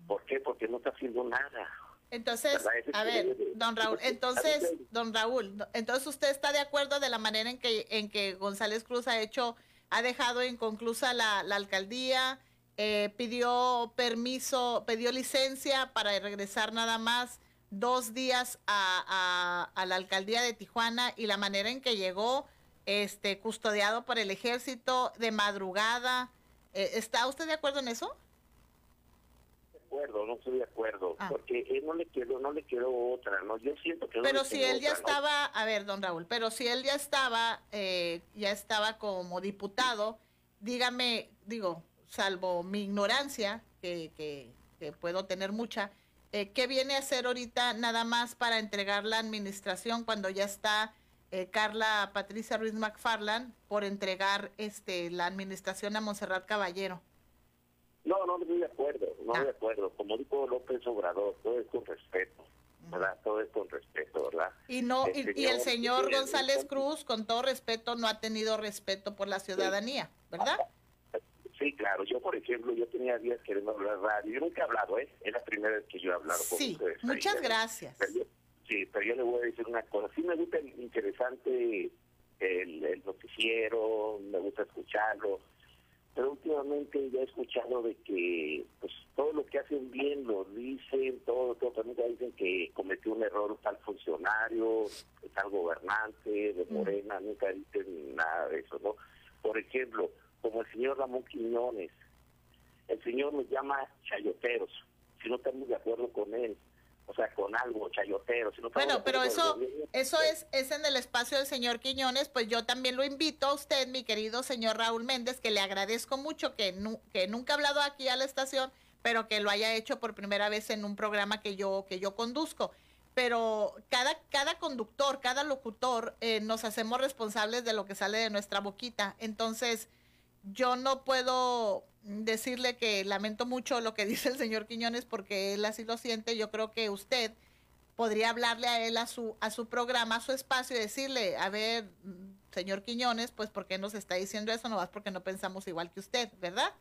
¿Por qué? Porque no está haciendo nada.
Entonces, a ver, don Raúl, entonces, don Raúl, entonces usted está de acuerdo de la manera en que en que González Cruz ha hecho, ha dejado inconclusa la, la alcaldía, eh, pidió permiso, pidió licencia para regresar nada más dos días a, a, la alcaldía de Tijuana y la manera en que llegó, este, custodiado por el ejército de madrugada. Eh, ¿Está usted de acuerdo en eso?
acuerdo, no estoy de acuerdo, ah. porque él no le quiero, no le quiero otra, no, yo siento que
Pero si él ya estaba, a ver, don Raúl, pero si él ya estaba, eh, ya estaba como diputado, dígame, digo, salvo mi ignorancia, que, que, puedo tener mucha, eh, ¿qué viene a hacer ahorita nada más para entregar la administración cuando ya está eh, Carla Patricia Ruiz McFarland por entregar este la administración a Monserrat Caballero?
No, no estoy de acuerdo, no estoy de acuerdo. Como dijo López Obrador, todo es con respeto, ¿verdad? Todo es con respeto, ¿verdad?
Y no y, el señor González Cruz, con todo respeto, no ha tenido respeto por la ciudadanía, ¿verdad?
Sí, claro. Yo, por ejemplo, yo tenía días queriendo hablar radio. Yo nunca he hablado, ¿eh? Es la primera vez que yo he hablado con
sí, muchas gracias.
sí, pero yo le voy a decir una cosa. Sí me gusta interesante el, el noticiero, me gusta escucharlo pero últimamente ya he escuchado de que pues todo lo que hacen bien lo dicen, todo, todo también dicen que cometió un error tal funcionario, tal gobernante de mm. Morena, nunca dicen nada de eso, ¿no? Por ejemplo, como el señor Ramón Quiñones, el señor nos llama chayoteros, si no estamos de acuerdo con él, o sea, con algo chayotero.
bueno, pero eso, eso es, es en el espacio del señor Quiñones, pues yo también lo invito a usted, mi querido señor Raúl Méndez, que le agradezco mucho que, que nunca ha hablado aquí a la estación, pero que lo haya hecho por primera vez en un programa que yo, que yo conduzco. Pero cada, cada conductor, cada locutor, eh, nos hacemos responsables de lo que sale de nuestra boquita. Entonces, yo no puedo decirle que lamento mucho lo que dice el señor Quiñones porque él así lo siente. Yo creo que usted podría hablarle a él a su a su programa, a su espacio y decirle, a ver, señor Quiñones, pues ¿por qué nos está diciendo eso? No vas porque no pensamos igual que usted, ¿verdad?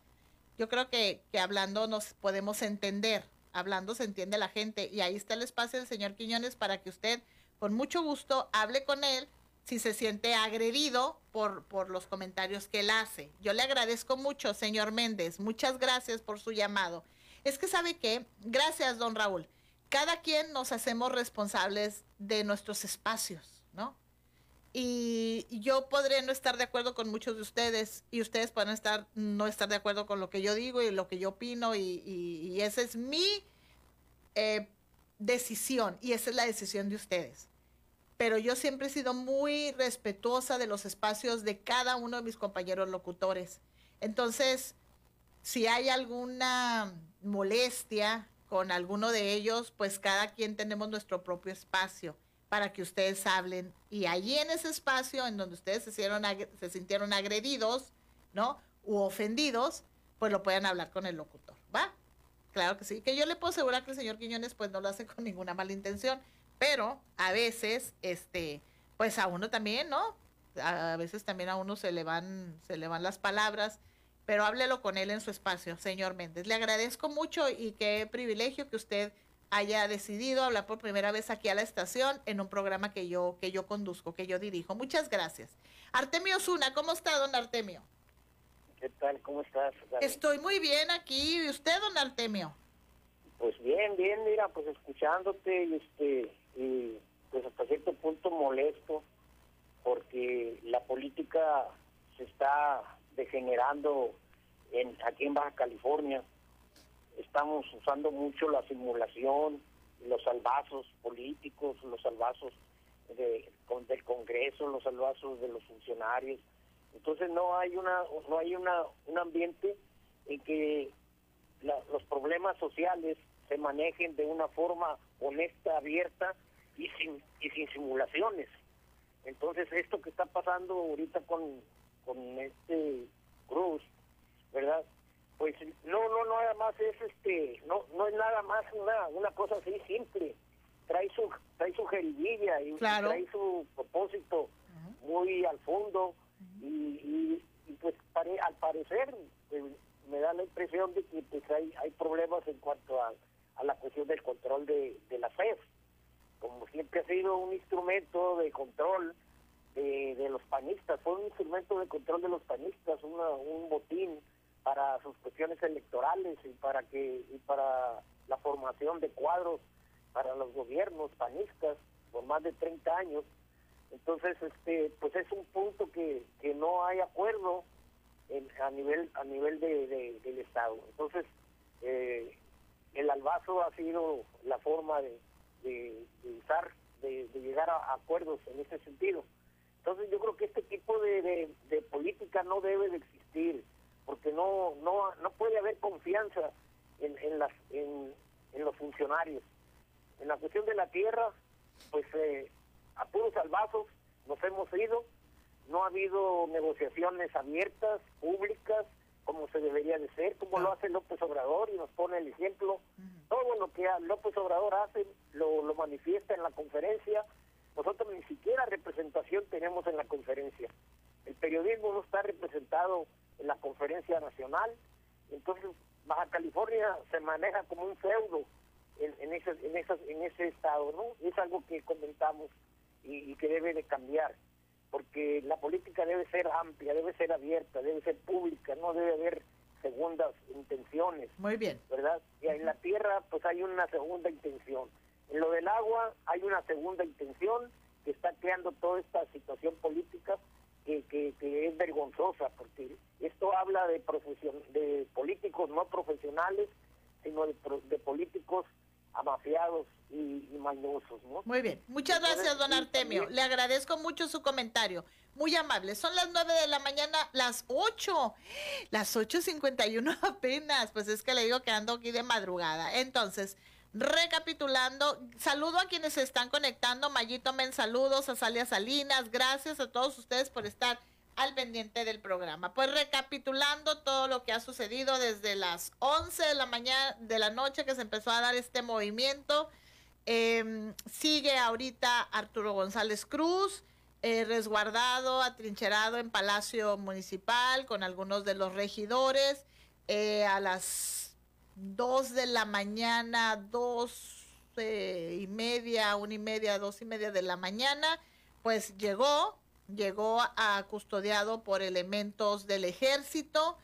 Yo creo que, que hablando nos podemos entender, hablando se entiende la gente y ahí está el espacio del señor Quiñones para que usted con mucho gusto hable con él si se siente agredido por, por los comentarios que él hace. Yo le agradezco mucho, señor Méndez. Muchas gracias por su llamado. Es que sabe que, gracias, don Raúl, cada quien nos hacemos responsables de nuestros espacios, ¿no? Y yo podré no estar de acuerdo con muchos de ustedes y ustedes pueden estar, no estar de acuerdo con lo que yo digo y lo que yo opino y, esa es mi eh, decisión y esa es la decisión de ustedes pero yo siempre he sido muy respetuosa de los espacios de cada uno de mis compañeros locutores. Entonces, si hay alguna molestia con alguno de ellos, pues cada quien tenemos nuestro propio espacio para que ustedes hablen. Y allí en ese espacio en donde ustedes se, hicieron, se sintieron agredidos, ¿no? U ofendidos, pues lo puedan hablar con el locutor, ¿va? Claro que sí. Que yo le puedo asegurar que el señor Quiñones pues no lo hace con ninguna mala intención pero a veces, este, pues a uno también, ¿no? A veces también a uno se le van, se le van las palabras, pero háblelo con él en su espacio, señor Méndez. Le agradezco mucho y qué privilegio que usted haya decidido hablar por primera vez aquí a la estación en un programa que yo, que yo conduzco, que yo dirijo. Muchas gracias. Artemio Zuna, ¿cómo está, don Artemio?
¿Qué tal? ¿Cómo estás?
Estoy muy bien aquí. ¿Y usted, don Artemio?
Pues bien, bien, mira, pues escuchándote y este y pues hasta cierto punto molesto porque la política se está degenerando en, aquí en Baja California. Estamos usando mucho la simulación, los salvazos políticos, los salvazos de, del Congreso, los salvazos de los funcionarios. Entonces no hay una no hay una un ambiente en que los problemas sociales se manejen de una forma honesta, abierta y sin y sin simulaciones. Entonces esto que está pasando ahorita con con este Cruz, ¿verdad? Pues no no nada más es este no no es nada más una una cosa así simple. Trae su trae su jeriguilla y trae su propósito muy al fondo y, y, pues al parecer pues, me da la impresión de que pues, hay, hay problemas en cuanto a, a la cuestión del control de, de la FED. Como siempre ha sido un instrumento de control de, de los panistas, fue un instrumento de control de los panistas, una, un botín para sus cuestiones electorales y para que y para la formación de cuadros para los gobiernos panistas por más de 30 años entonces, este, pues es un punto que, que no hay acuerdo a nivel a nivel de, del Estado. Entonces, eh, el albazo ha sido la forma de, de, usar, de, llegar a acuerdos en ese sentido. Entonces, yo creo que este tipo de, de, política no debe de existir, porque no no no puede haber confianza en, en las en, en los funcionarios. En la cuestión de la tierra, pues eh, a puros salvazos nos hemos ido, no ha habido negociaciones abiertas, públicas, como se debería de ser, como lo hace López Obrador y nos pone el ejemplo. Todo lo que López Obrador hace lo, lo manifiesta en la conferencia. Nosotros ni siquiera representación tenemos en la conferencia. El periodismo no está representado en la conferencia nacional. Entonces, Baja California se maneja como un feudo en, en, ese, en, esas, en ese estado, ¿no? Es algo que comentamos y, que debe de cambiar, porque la política debe ser amplia, debe ser abierta, debe ser pública, no debe haber segundas intenciones.
Muy bien.
¿Verdad? Y en la tierra pues hay una segunda intención. En lo del agua hay una segunda intención que está creando toda esta situación política que, que, que es vergonzosa, porque esto habla de, profesion de políticos no profesionales, sino de, de políticos amafiados y, y mañosos, ¿no?
Muy bien, muchas gracias, don Artemio. Le agradezco mucho su comentario. Muy amable. Son las nueve de la mañana, las ocho. Las ocho cincuenta y uno apenas. Pues es que le digo que ando aquí de madrugada. Entonces, recapitulando, saludo a quienes se están conectando. Mayito Men, saludos a Salia Salinas. Gracias a todos ustedes por estar al pendiente del programa. Pues recapitulando todo lo que ha sucedido desde las 11 de la mañana, de la noche que se empezó a dar este movimiento, em, sigue ahorita Arturo González Cruz, eh, resguardado, atrincherado en Palacio Municipal con algunos de los regidores. Eh, a las 2 de la mañana, dos y media, una y media, dos y media de la mañana, pues llegó llegó a custodiado por elementos del ejército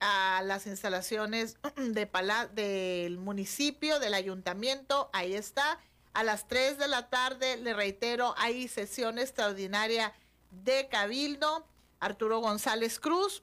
a las instalaciones de del municipio, del ayuntamiento, ahí está. A las 3 de la tarde, le reitero, hay sesión extraordinaria de Cabildo. Arturo González Cruz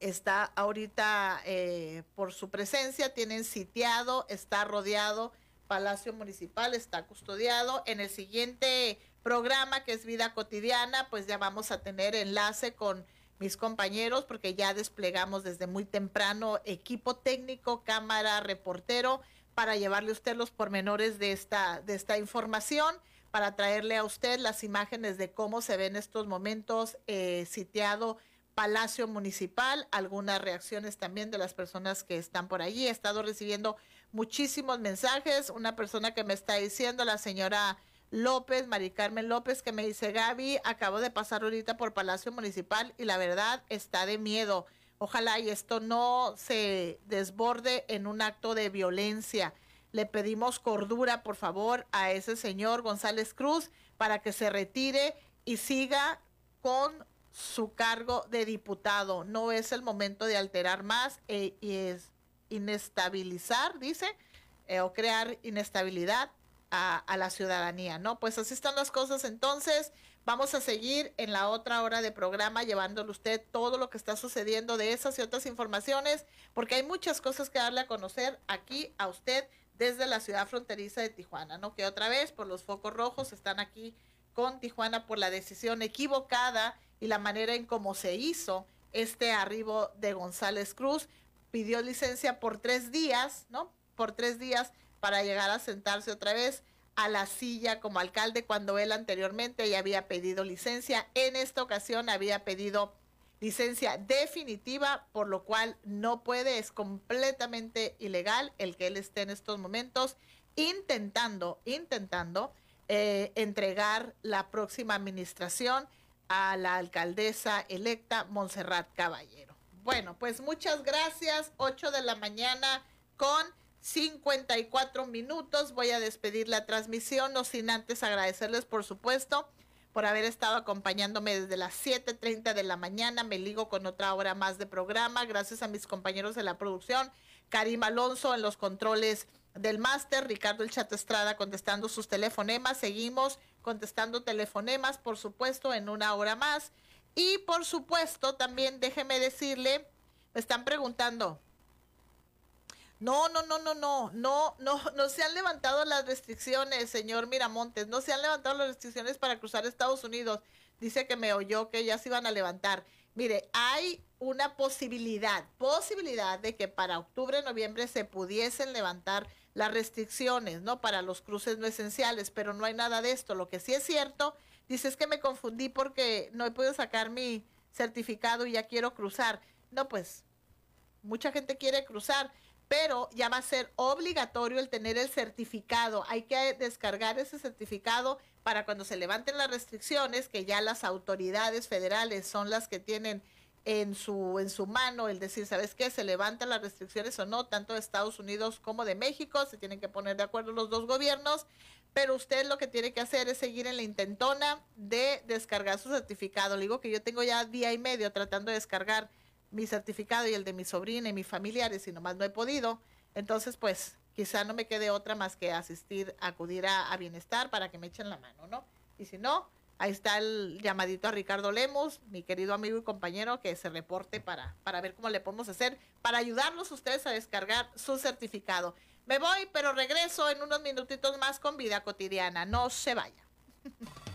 está ahorita eh, por su presencia, tienen sitiado, está rodeado, Palacio Municipal está custodiado. En el siguiente programa que es Vida Cotidiana, pues ya vamos a tener enlace con mis compañeros porque ya desplegamos desde muy temprano equipo técnico, cámara, reportero para llevarle a usted los pormenores de esta, de esta información, para traerle a usted las imágenes de cómo se ve en estos momentos eh, sitiado Palacio Municipal, algunas reacciones también de las personas que están por allí. He estado recibiendo muchísimos mensajes. Una persona que me está diciendo, la señora López, Mari Carmen López, que me dice, Gaby, acabo de pasar ahorita por Palacio Municipal y la verdad está de miedo. Ojalá y esto no se desborde en un acto de violencia. Le pedimos cordura, por favor, a ese señor González Cruz para que se retire y siga con su cargo de diputado. No es el momento de alterar más e, y es inestabilizar, dice, eh, o crear inestabilidad a, la ciudadanía, ¿no? Pues así están las cosas entonces. Vamos a seguir en la otra hora de programa llevándole usted todo lo que está sucediendo de esas y otras informaciones, porque hay muchas cosas que darle a conocer aquí a usted desde la ciudad fronteriza de Tijuana, ¿no? Que otra vez por los focos rojos están aquí con Tijuana por la decisión equivocada y la manera en cómo se hizo este arribo de González Cruz. Pidió licencia por tres días, ¿no? Por tres días para llegar a sentarse otra vez a la silla como alcalde cuando él anteriormente ya había pedido licencia. En esta ocasión había pedido licencia definitiva, por lo cual no puede, es completamente ilegal el que él esté en estos momentos intentando, intentando eh, entregar la próxima administración a la alcaldesa electa Montserrat Caballero. Bueno, pues muchas gracias. 8 de la mañana con 54 minutos. Voy a despedir la transmisión, no sin antes agradecerles, por supuesto, por haber estado acompañándome desde las 7.30 de la mañana. Me ligo con otra hora más de programa. Gracias a mis compañeros de la producción, Karim Alonso en los controles del máster, Ricardo El Estrada contestando sus telefonemas. Seguimos contestando telefonemas, por supuesto, en una hora más. Y por supuesto, también déjeme decirle, me están preguntando, no, no, no, no, no, no, no, no se han levantado las restricciones, señor Miramontes, no se han levantado las restricciones para cruzar Estados Unidos. Dice que me oyó que ya se iban a levantar. Mire, hay una posibilidad, posibilidad de que para octubre, noviembre se pudiesen levantar las restricciones, ¿no? Para los cruces no esenciales, pero no hay nada de esto. Lo que sí es cierto, dice es que me confundí porque no he podido sacar mi certificado y ya quiero cruzar. No, pues, mucha gente quiere cruzar pero ya va a ser obligatorio el tener el certificado. Hay que descargar ese certificado para cuando se levanten las restricciones, que ya las autoridades federales son las que tienen en su, en su mano el decir, ¿sabes qué? Se levantan las restricciones o no, tanto de Estados Unidos como de México, se tienen que poner de acuerdo los dos gobiernos, pero usted lo que tiene que hacer es seguir en la intentona de descargar su certificado. Le digo que yo tengo ya día y medio tratando de descargar mi certificado y el de mi sobrina y mis familiares y nomás no he podido. Entonces, pues quizá no me quede otra más que asistir, acudir a, bienestar para que me echen la mano, ¿no? Y si no, ahí está el llamadito a Ricardo Lemos, mi querido amigo y compañero, que se reporte para, para ver cómo le podemos hacer, para ayudarlos ustedes a descargar su certificado. Me voy, pero regreso en unos minutitos más con vida cotidiana. No se vaya.